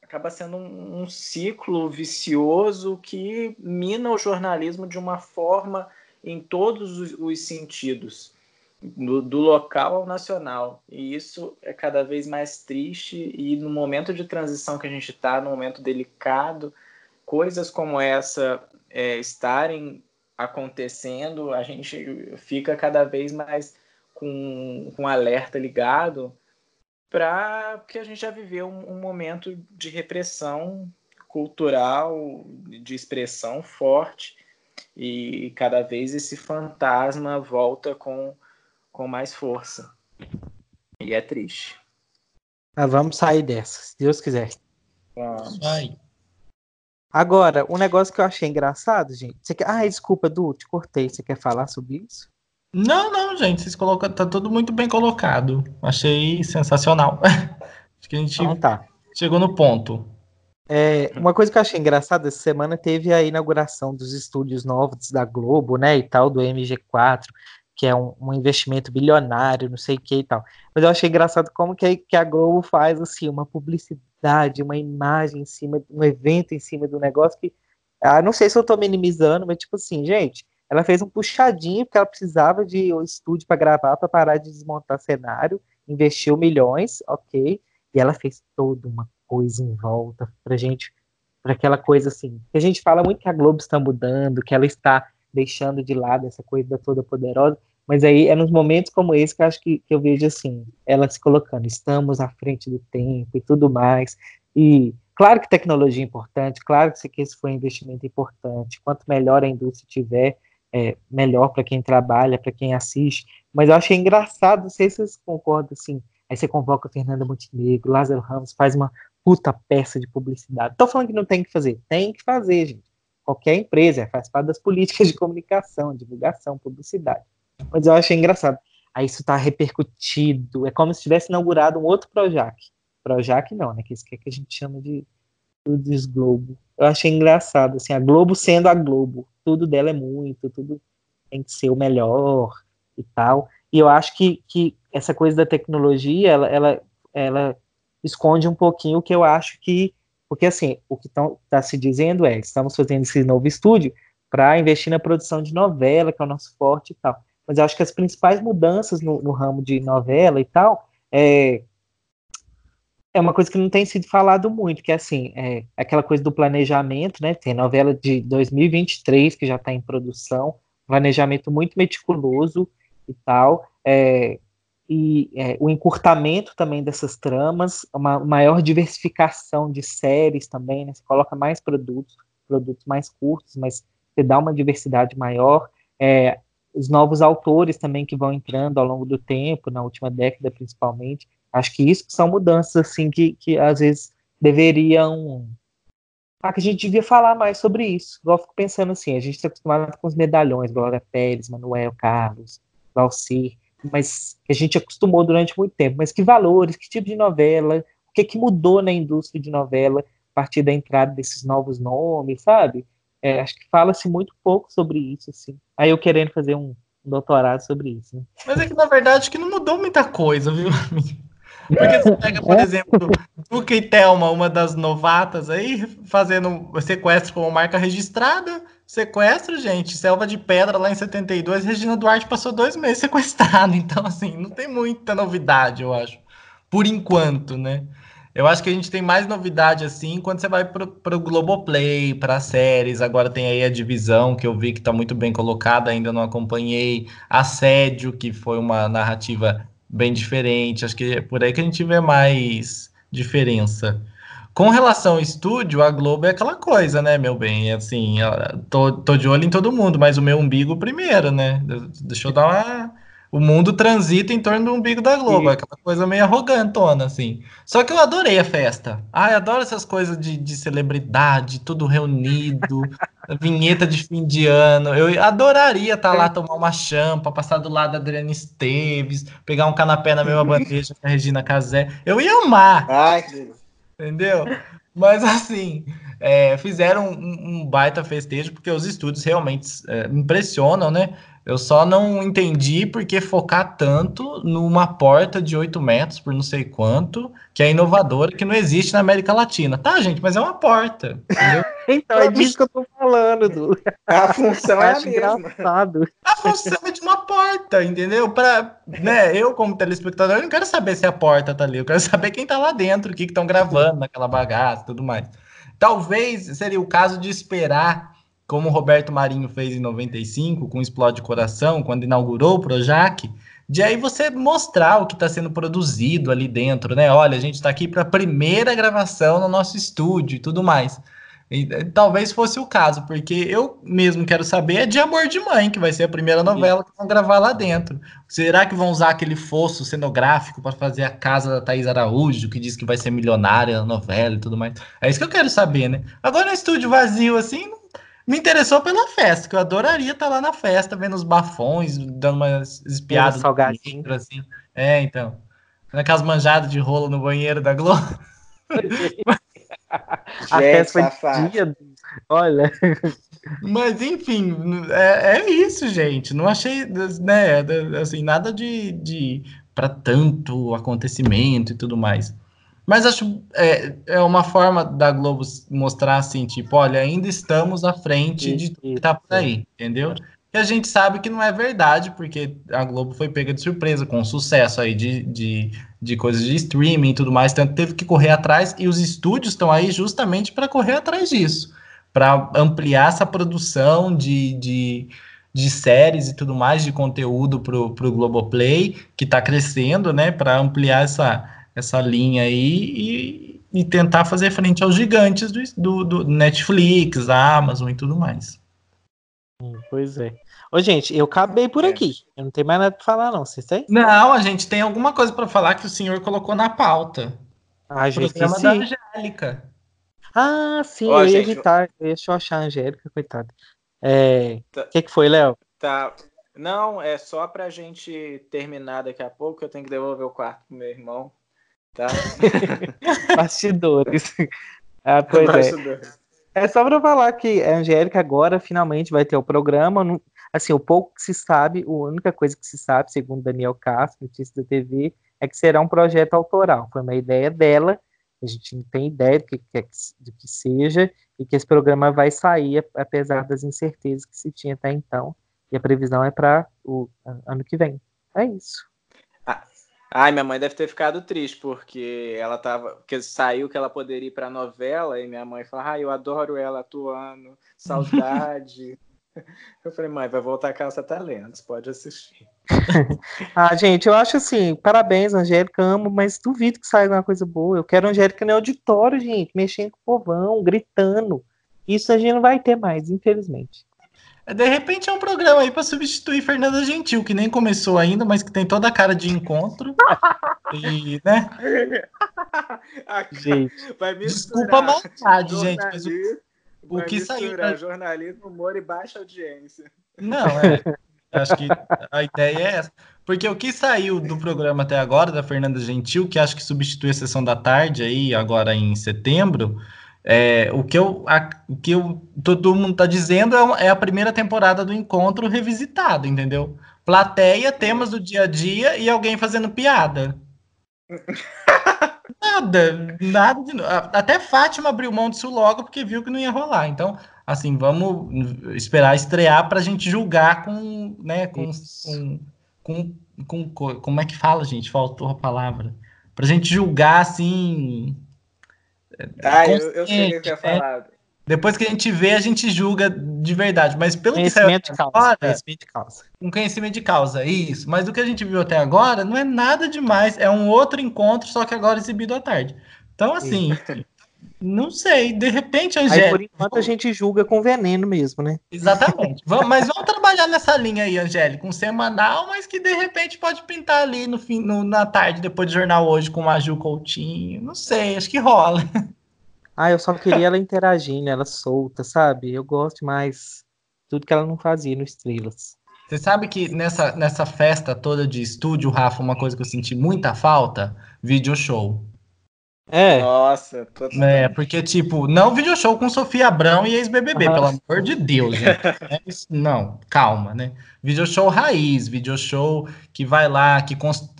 acaba sendo um, um, ciclo vicioso que mina o jornalismo de uma forma em todos os, os sentidos do, do, local ao nacional. E isso é cada vez mais triste. E no momento de transição que a gente está, no momento delicado, coisas como essa é, estarem acontecendo, a gente fica cada vez mais com, com alerta ligado para que a gente já viveu um, um momento de repressão cultural, de expressão forte, e cada vez esse fantasma volta com com mais força. E é triste. Ah, vamos sair dessa, se Deus quiser. Vamos. Vai. Agora, um negócio que eu achei engraçado, gente. Você quer... Ah, desculpa, Du, te cortei. Você quer falar sobre isso? Não, não, gente. Vocês colocam, tá tudo muito bem colocado. Achei sensacional. Acho que a gente então, tá. chegou no ponto. É, uma coisa que eu achei engraçada essa semana teve a inauguração dos estúdios novos da Globo, né, e tal, do MG4 que é um, um, investimento bilionário, não sei o que e tal. Mas eu achei engraçado como que, que a Globo faz assim uma publicidade, uma imagem em cima, um evento em cima do negócio que, ah, não sei se eu estou minimizando, mas tipo assim, gente, ela fez um puxadinho porque ela precisava de um estúdio para gravar, para parar de desmontar cenário, investiu milhões, ok, e ela fez toda uma coisa em volta para gente, para aquela coisa assim, a gente fala muito que a Globo está mudando, que ela está deixando de lado essa coisa da toda poderosa, mas aí é nos momentos como esse que eu acho que, que eu vejo assim, ela se colocando, estamos à frente do tempo e tudo mais, e claro que tecnologia é importante, claro que esse foi um investimento importante, quanto melhor a indústria tiver, é, melhor para quem trabalha, para quem assiste, mas eu achei engraçado, não sei se vocês concordam, assim, aí você convoca Fernanda Montenegro, Lázaro Ramos, faz uma puta peça de publicidade, tô falando que não tem que fazer, tem que fazer, gente, qualquer empresa, faz parte das políticas de comunicação, divulgação, publicidade. Mas eu achei engraçado. Aí isso está repercutido, é como se tivesse inaugurado um outro Projac. Projac não, né? Que isso que, é que a gente chama de dos Globo. Eu achei engraçado, assim, a Globo sendo a Globo. Tudo dela é muito, tudo tem que ser o melhor e tal. E eu acho que, que essa coisa da tecnologia, ela, ela, ela esconde um pouquinho o que eu acho que porque, assim, o que está se dizendo é: estamos fazendo esse novo estúdio para investir na produção de novela, que é o nosso forte e tal. Mas eu acho que as principais mudanças no, no ramo de novela e tal é, é uma coisa que não tem sido falado muito, que é assim, é aquela coisa do planejamento, né? Tem novela de 2023 que já está em produção, planejamento muito meticuloso e tal. É, e é, o encurtamento também dessas tramas, uma maior diversificação de séries também, né? Você coloca mais produtos, produtos mais curtos, mas você dá uma diversidade maior. É, os novos autores também que vão entrando ao longo do tempo, na última década principalmente. Acho que isso são mudanças assim que, que às vezes deveriam ah, que a gente devia falar mais sobre isso. Eu fico pensando assim, a gente está acostumado com os medalhões, Glória Pérez, Manuel Carlos, Valcir, mas que a gente acostumou durante muito tempo. Mas que valores, que tipo de novela, o que, que mudou na indústria de novela a partir da entrada desses novos nomes, sabe? É, acho que fala-se muito pouco sobre isso, assim. Aí eu querendo fazer um doutorado sobre isso. Né? Mas é que, na verdade, que não mudou muita coisa, viu? Porque você pega, por exemplo, Duca e Thelma, uma das novatas aí, fazendo sequestro como marca registrada, Sequestro, gente, Selva de Pedra lá em 72, Regina Duarte passou dois meses sequestrada. Então, assim, não tem muita novidade, eu acho. Por enquanto, né? Eu acho que a gente tem mais novidade assim quando você vai pro, pro Globoplay, para séries. Agora tem aí a divisão que eu vi que tá muito bem colocada, ainda não acompanhei. Assédio, que foi uma narrativa bem diferente. Acho que é por aí que a gente vê mais diferença. Com relação ao estúdio, a Globo é aquela coisa, né, meu bem? Assim, tô, tô de olho em todo mundo, mas o meu umbigo primeiro, né? Deixa eu dar uma. O mundo transita em torno do umbigo da Globo, é aquela coisa meio arrogantona, assim. Só que eu adorei a festa. Ai, adoro essas coisas de, de celebridade, tudo reunido, vinheta de fim de ano. Eu adoraria estar tá lá, tomar uma champa, passar do lado da Adriana Esteves, pegar um canapé na mesma bandeja com a Regina Casé. Eu ia amar. Ai, Deus entendeu? Mas assim, é, fizeram um, um, baita festejo, porque os estúdios realmente é, impressionam, né? Eu só não entendi por que focar tanto numa porta de 8 metros por não sei quanto, que é inovadora, que não existe na América Latina. Tá, gente, mas é uma porta. então, é disso que eu tô falando, Du. A função é a mesma. Engraçado. A função é de uma porta, entendeu? Pra, né, eu, como telespectador, eu não quero saber se a porta tá ali, eu quero saber quem tá lá dentro, o que estão gravando naquela bagaça e tudo mais. Talvez seria o caso de esperar como o Roberto Marinho fez em 95 com Explode Coração, quando inaugurou o Projac, de aí você mostrar o que está sendo produzido ali dentro, né? Olha, a gente está aqui para a primeira gravação no nosso estúdio e tudo mais. E, talvez fosse o caso, porque eu mesmo quero saber é de Amor de Mãe, que vai ser a primeira novela que vão gravar lá dentro. Será que vão usar aquele fosso cenográfico para fazer a casa da Thaís Araújo, que diz que vai ser milionária na novela e tudo mais? É isso que eu quero saber, né? Agora no estúdio vazio assim, me interessou pela festa, que eu adoraria estar lá na festa, vendo os bafões, dando umas espiadas. Salgadinho. Assim. É, então. Aquelas manjadas de rolo no banheiro da Globo. a festa foi dia. Olha. Mas enfim, é, é, isso, gente. Não achei, né, assim, nada de, de para tanto acontecimento e tudo mais. Mas acho é, é uma forma da Globo mostrar assim, tipo, olha, ainda estamos à frente de tudo que tá por aí, entendeu? E a gente sabe que não é verdade, porque a Globo foi pega de surpresa com o sucesso aí de, de, de coisas de streaming e tudo mais, tanto teve que correr atrás, e os estúdios estão aí justamente para correr atrás disso, para ampliar essa produção de, de, de séries e tudo mais, de conteúdo para o Globoplay, que está crescendo, né, para ampliar essa essa linha aí e, e tentar fazer frente aos gigantes do, do, do Netflix, Amazon e tudo mais. Hum, pois é. Ô, gente, eu acabei por é. aqui. Eu não tenho mais nada para falar, não. Vocês têm? Não, a gente tem alguma coisa para falar que o senhor colocou na pauta. A gente programa da Angélica. Ah, sim, Ó, eu ia gente... Deixa eu achar a Angélica, coitada. É... O tá... que, que foi, Léo? Tá. Não, é só pra gente terminar daqui a pouco. Eu tenho que devolver o quarto pro meu irmão. Tá? Bastidores. Ah, pois é. É só para falar que a Angélica agora finalmente vai ter o programa. Assim, o pouco que se sabe, a única coisa que se sabe, segundo Daniel Castro, notícia da TV, é que será um projeto autoral. Foi uma ideia dela, a gente não tem ideia do que, do que seja, e que esse programa vai sair, apesar das incertezas que se tinha até então. E a previsão é para o ano que vem. É isso. Ai, minha mãe deve ter ficado triste, porque ela tava. Porque saiu que ela poderia ir pra novela, e minha mãe falou, ai, eu adoro ela atuando, saudade. eu falei, mãe, vai voltar a Caça Talentos, pode assistir. ah, gente, eu acho assim, parabéns, Angélica, amo, mas duvido que saia alguma coisa boa. Eu quero Angélica no auditório, gente, mexendo com o povão, gritando. Isso a gente não vai ter mais, infelizmente. De repente é um programa aí para substituir Fernanda Gentil, que nem começou ainda, mas que tem toda a cara de encontro. e, né? gente. Desculpa a maldade, gente, mas o, o que saiu. Pra... jornalismo, humor e baixa audiência. Não, é. acho que a ideia é essa. Porque o que saiu do programa até agora, da Fernanda Gentil, que acho que substitui a sessão da tarde aí, agora em setembro, é, o, que eu, a, o que eu, todo mundo está dizendo é, é, a primeira temporada do encontro revisitado, entendeu? Plateia, temas do dia a dia e alguém fazendo piada. nada, nada de Até Fátima abriu mão disso logo porque viu que não ia rolar. Então, assim, vamos esperar estrear para a gente julgar com, né, com, com, com, com, como é que fala, gente? Faltou a palavra. Para a gente julgar assim ah, eu, eu sei o que eu ia falar. Né? Depois que a gente vê, a gente julga de verdade. Mas pelo que saiu de causa, agora, conhecimento de causa. Um conhecimento de causa, isso. Mas do que a gente viu até agora, não é nada demais. É um outro encontro, só que agora exibido à tarde. Então, assim, Não sei, de repente, Angélica. Aí, por enquanto, a gente julga com veneno mesmo, né? Exatamente. vamos, mas vamos trabalhar nessa linha aí, Angélica, um semanal, mas que de repente pode pintar ali no fim, no, na tarde, depois do jornal hoje, com a Ju Coutinho. Não sei, acho que rola. Ah, eu só queria ela interagindo, ela solta, sabe? Eu gosto mais tudo que ela não fazia no Estrelas. Você sabe que nessa, nessa festa toda de estúdio, Rafa, uma coisa que eu senti muita falta? Video show. É. Nossa, totalmente. É, porque, tipo, não video show com Sofia Abrão e ex-BBB, pelo amor de Deus, gente. É não, calma, né? Video show raiz, video show que vai lá, que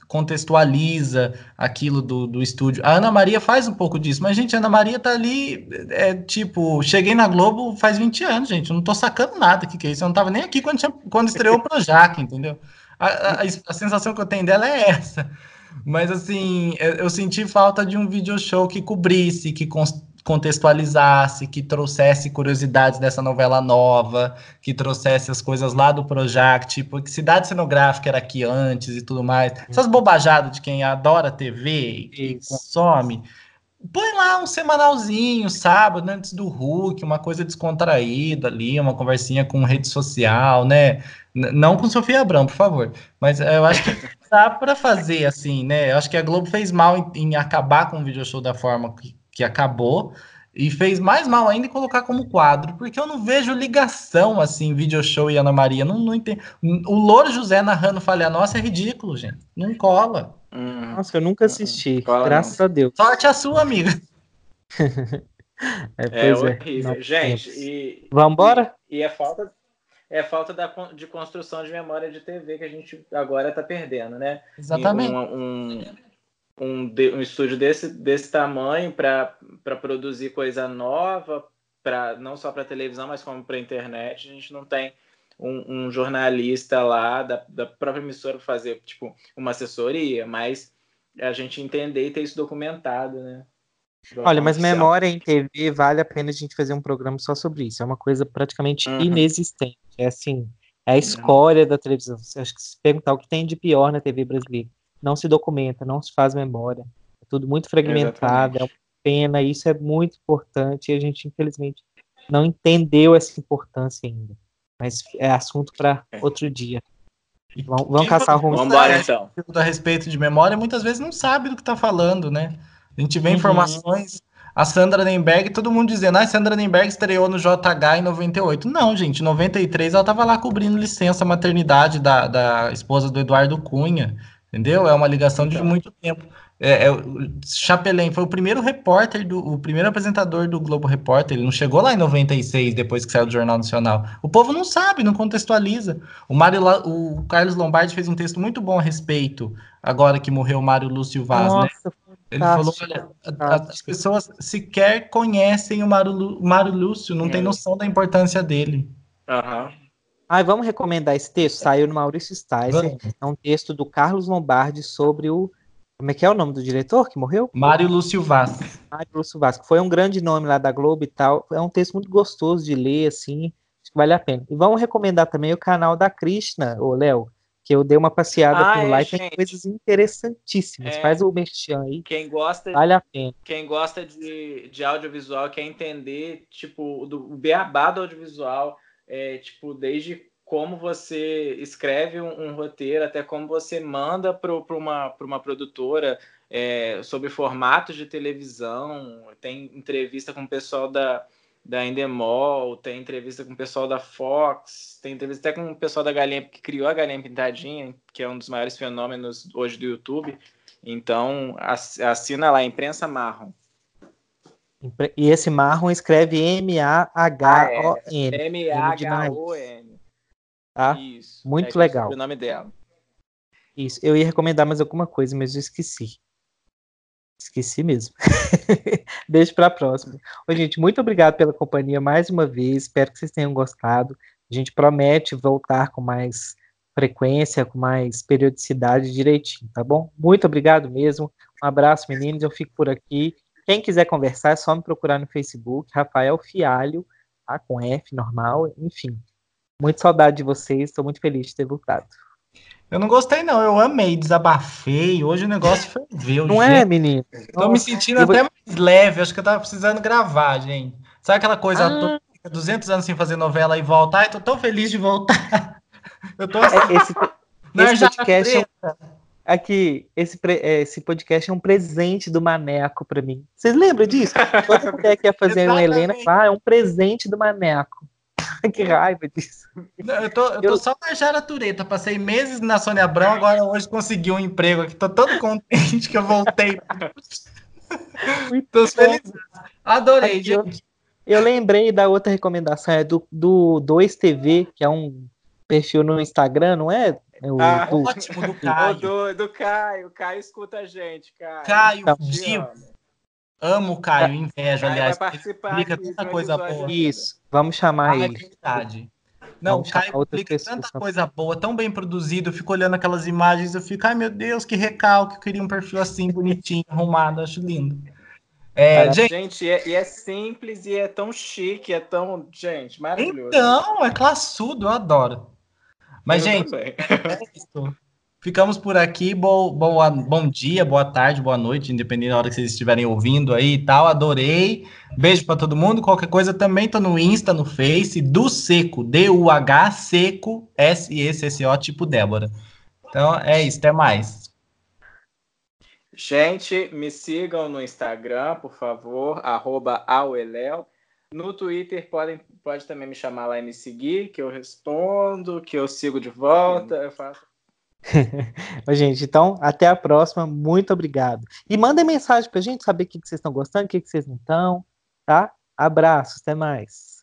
contextualiza aquilo do, do estúdio. A Ana Maria faz um pouco disso, mas, gente, a Ana Maria tá ali, é tipo, cheguei na Globo faz 20 anos, gente, eu não tô sacando nada que que é isso, eu não tava nem aqui quando, tinha, quando estreou o Projac, entendeu? A, a, a, sensação que eu tenho dela é essa. Mas assim, eu senti falta de um video show que cobrisse, que contextualizasse, que trouxesse curiosidades dessa novela nova, que trouxesse as coisas lá do Projac, tipo, que cidade cenográfica era aqui antes e tudo mais. Essas bobajadas de quem adora TV e consome. Põe lá um semanalzinho, sábado, antes do Hulk, uma coisa descontraída ali, uma conversinha com rede social, né? Não com Sofia Abrão, por favor. Mas eu acho que dá para fazer assim, né? Eu acho que a Globo fez mal em, em acabar com o video show da forma que, que acabou e fez mais mal ainda em colocar como quadro, porque eu não vejo ligação assim, video show e Ana Maria, não, não entendo. O Louro José narrando Falha Nossa é ridículo, gente. Não cola. Hum, Nossa, eu nunca assisti, hum, graças não. a Deus. Sorte a sua, amiga. é, é, é horrível. Gente, e. Vambora? E, e é falta é falta da, de construção de memória de TV que a gente agora está perdendo, né? Exatamente. Um, um, um, um estúdio desse, desse tamanho para produzir coisa nova, pra, não só para televisão, mas como para internet, a gente não tem um, um jornalista lá da, da própria emissora fazer tipo uma assessoria, mas a gente entender e ter isso documentado, né? Olha, mas memória em TV vale a pena a gente fazer um programa só sobre isso. É uma coisa praticamente uhum. inexistente. É assim, é a uhum. escória da televisão. Você acha que se perguntar o que tem de pior na TV brasileira, não se documenta, não se faz memória. É tudo muito fragmentado, Exatamente. é uma pena, isso é muito importante e a gente, infelizmente, não entendeu essa importância ainda. Mas é assunto para é. outro dia. Vamos, vamos caçar rumos. Vamos embora, então. A respeito de memória, muitas vezes não sabe do que está falando, né? A gente vê uhum. informações. A Sandra Nemberg, todo mundo dizendo, ah, a Sandra Nemberg estreou no JH em 98. Não, gente, em 93 ela estava lá cobrindo licença maternidade da, da esposa do Eduardo Cunha, entendeu? É uma ligação de então. muito tempo. É, é, Chapelin foi o primeiro repórter, do, o primeiro apresentador do Globo Repórter. Ele não chegou lá em 96, depois que saiu do Jornal Nacional. O povo não sabe, não contextualiza. O, Mário, o Carlos Lombardi fez um texto muito bom a respeito, agora que morreu o Mário Lúcio Vaz, né? Nossa, né? Ele falou: olha, as pessoas sequer conhecem o Mário, Mário Lúcio, não é. tem noção da importância dele. Aham. Ai, vamos recomendar esse texto? Saiu no Maurício Sticer. É um texto do Carlos Lombardi sobre o. Como é que é o nome do diretor que morreu? Mário Lúcio Vaz. Mário Lúcio Vaz, que foi um grande nome lá da Globo e tal. É um texto muito gostoso de ler, assim. Acho que vale a pena. E vamos recomendar também o canal da Krishna, ô Léo que eu dei uma passeada ah, por é, lá e tem coisas interessantíssimas. É, Faz o merchan aí. Quem gosta, vale a pena. Quem gosta de, de audiovisual quer entender, tipo, do, o beabá do audiovisual, é, tipo, desde como você escreve um, um roteiro até como você manda para uma, uma produtora é, sobre formatos de televisão. Tem entrevista com o pessoal da da Endemol, tem entrevista com o pessoal da Fox, tem entrevista até com o pessoal da Galinha, que criou a Galinha Pintadinha, que é um dos maiores fenômenos hoje do YouTube. Então, assina lá, Imprensa Marrom. E esse Marrom escreve M-A-H-O-N. M-A-H-O-N. Tá? Isso. Muito é legal. O nome dela. Isso. Eu ia recomendar mais alguma coisa, mas eu esqueci. Esqueci mesmo. Deixo para a próxima. Ô, gente, muito obrigado pela companhia mais uma vez. Espero que vocês tenham gostado. A gente promete voltar com mais frequência, com mais periodicidade direitinho, tá bom? Muito obrigado mesmo. Um abraço, meninos. Eu fico por aqui. Quem quiser conversar, é só me procurar no Facebook, Rafael Fialho, tá? com F normal, enfim. Muito saudade de vocês, estou muito feliz de ter voltado. Eu não gostei, não. Eu amei, desabafei. Hoje o negócio foi ver. Não é, menino? Tô me sentindo até mais leve. Acho que eu tava precisando gravar, gente. Sabe aquela coisa, ah. tô 200 anos sem fazer novela e voltar? Eu tô tão feliz de voltar. Eu tô assim. Esse, esse podcast é aqui, esse, é, esse podcast é um presente do Maneco para mim. Vocês lembram disso? Toda mulher que ia fazer uma Helena, ah, é um presente do Maneco. que raiva disso. Eu tô, eu tô eu... só na Jara Tureta, passei meses na Sônia Abrão, agora hoje consegui um emprego aqui, tô todo contente que eu voltei. Muito feliz. Adorei, aqui, gente. Eu, eu, lembrei da outra recomendação, é do, do 2TV, que é um perfil no Instagram, não é? é o, ah, do... ótimo, do Caio. do, do Caio, Caio escuta a gente, Caio. Caio, então, Amo o Caio, invejo, aliás. Vai participar explica tanta coisa boa. Isso, vamos chamar ah, ele. É verdade. Não, vamos o Caio explica tanta coisa boa, tão bem produzido. Eu fico olhando aquelas imagens, eu fico, ai meu Deus, que recalque, eu queria um perfil assim, bonitinho, arrumado, acho lindo. É, gente, gente é, e é simples e é tão chique, é tão. Gente, maravilhoso. Então, é classudo, eu adoro. Mas, eu gente, é isso. Ficamos por aqui. Bo, boa, bom dia, boa tarde, boa noite, independente da hora que vocês estiverem ouvindo aí e tal. Adorei. Beijo para todo mundo. Qualquer coisa também tô no Insta, no Face, do Seco, D-U-H Seco, S-E-C-C-O, tipo Débora. Então é isso, até mais. Gente, me sigam no Instagram, por favor, arroba. No Twitter podem, pode também me chamar lá e me seguir, que eu respondo, que eu sigo de volta, eu faço gente, então, até a próxima. Muito obrigado. E mandem mensagem pra gente saber o que, que vocês estão gostando, o que, que vocês não estão, tá? Abraços, até mais.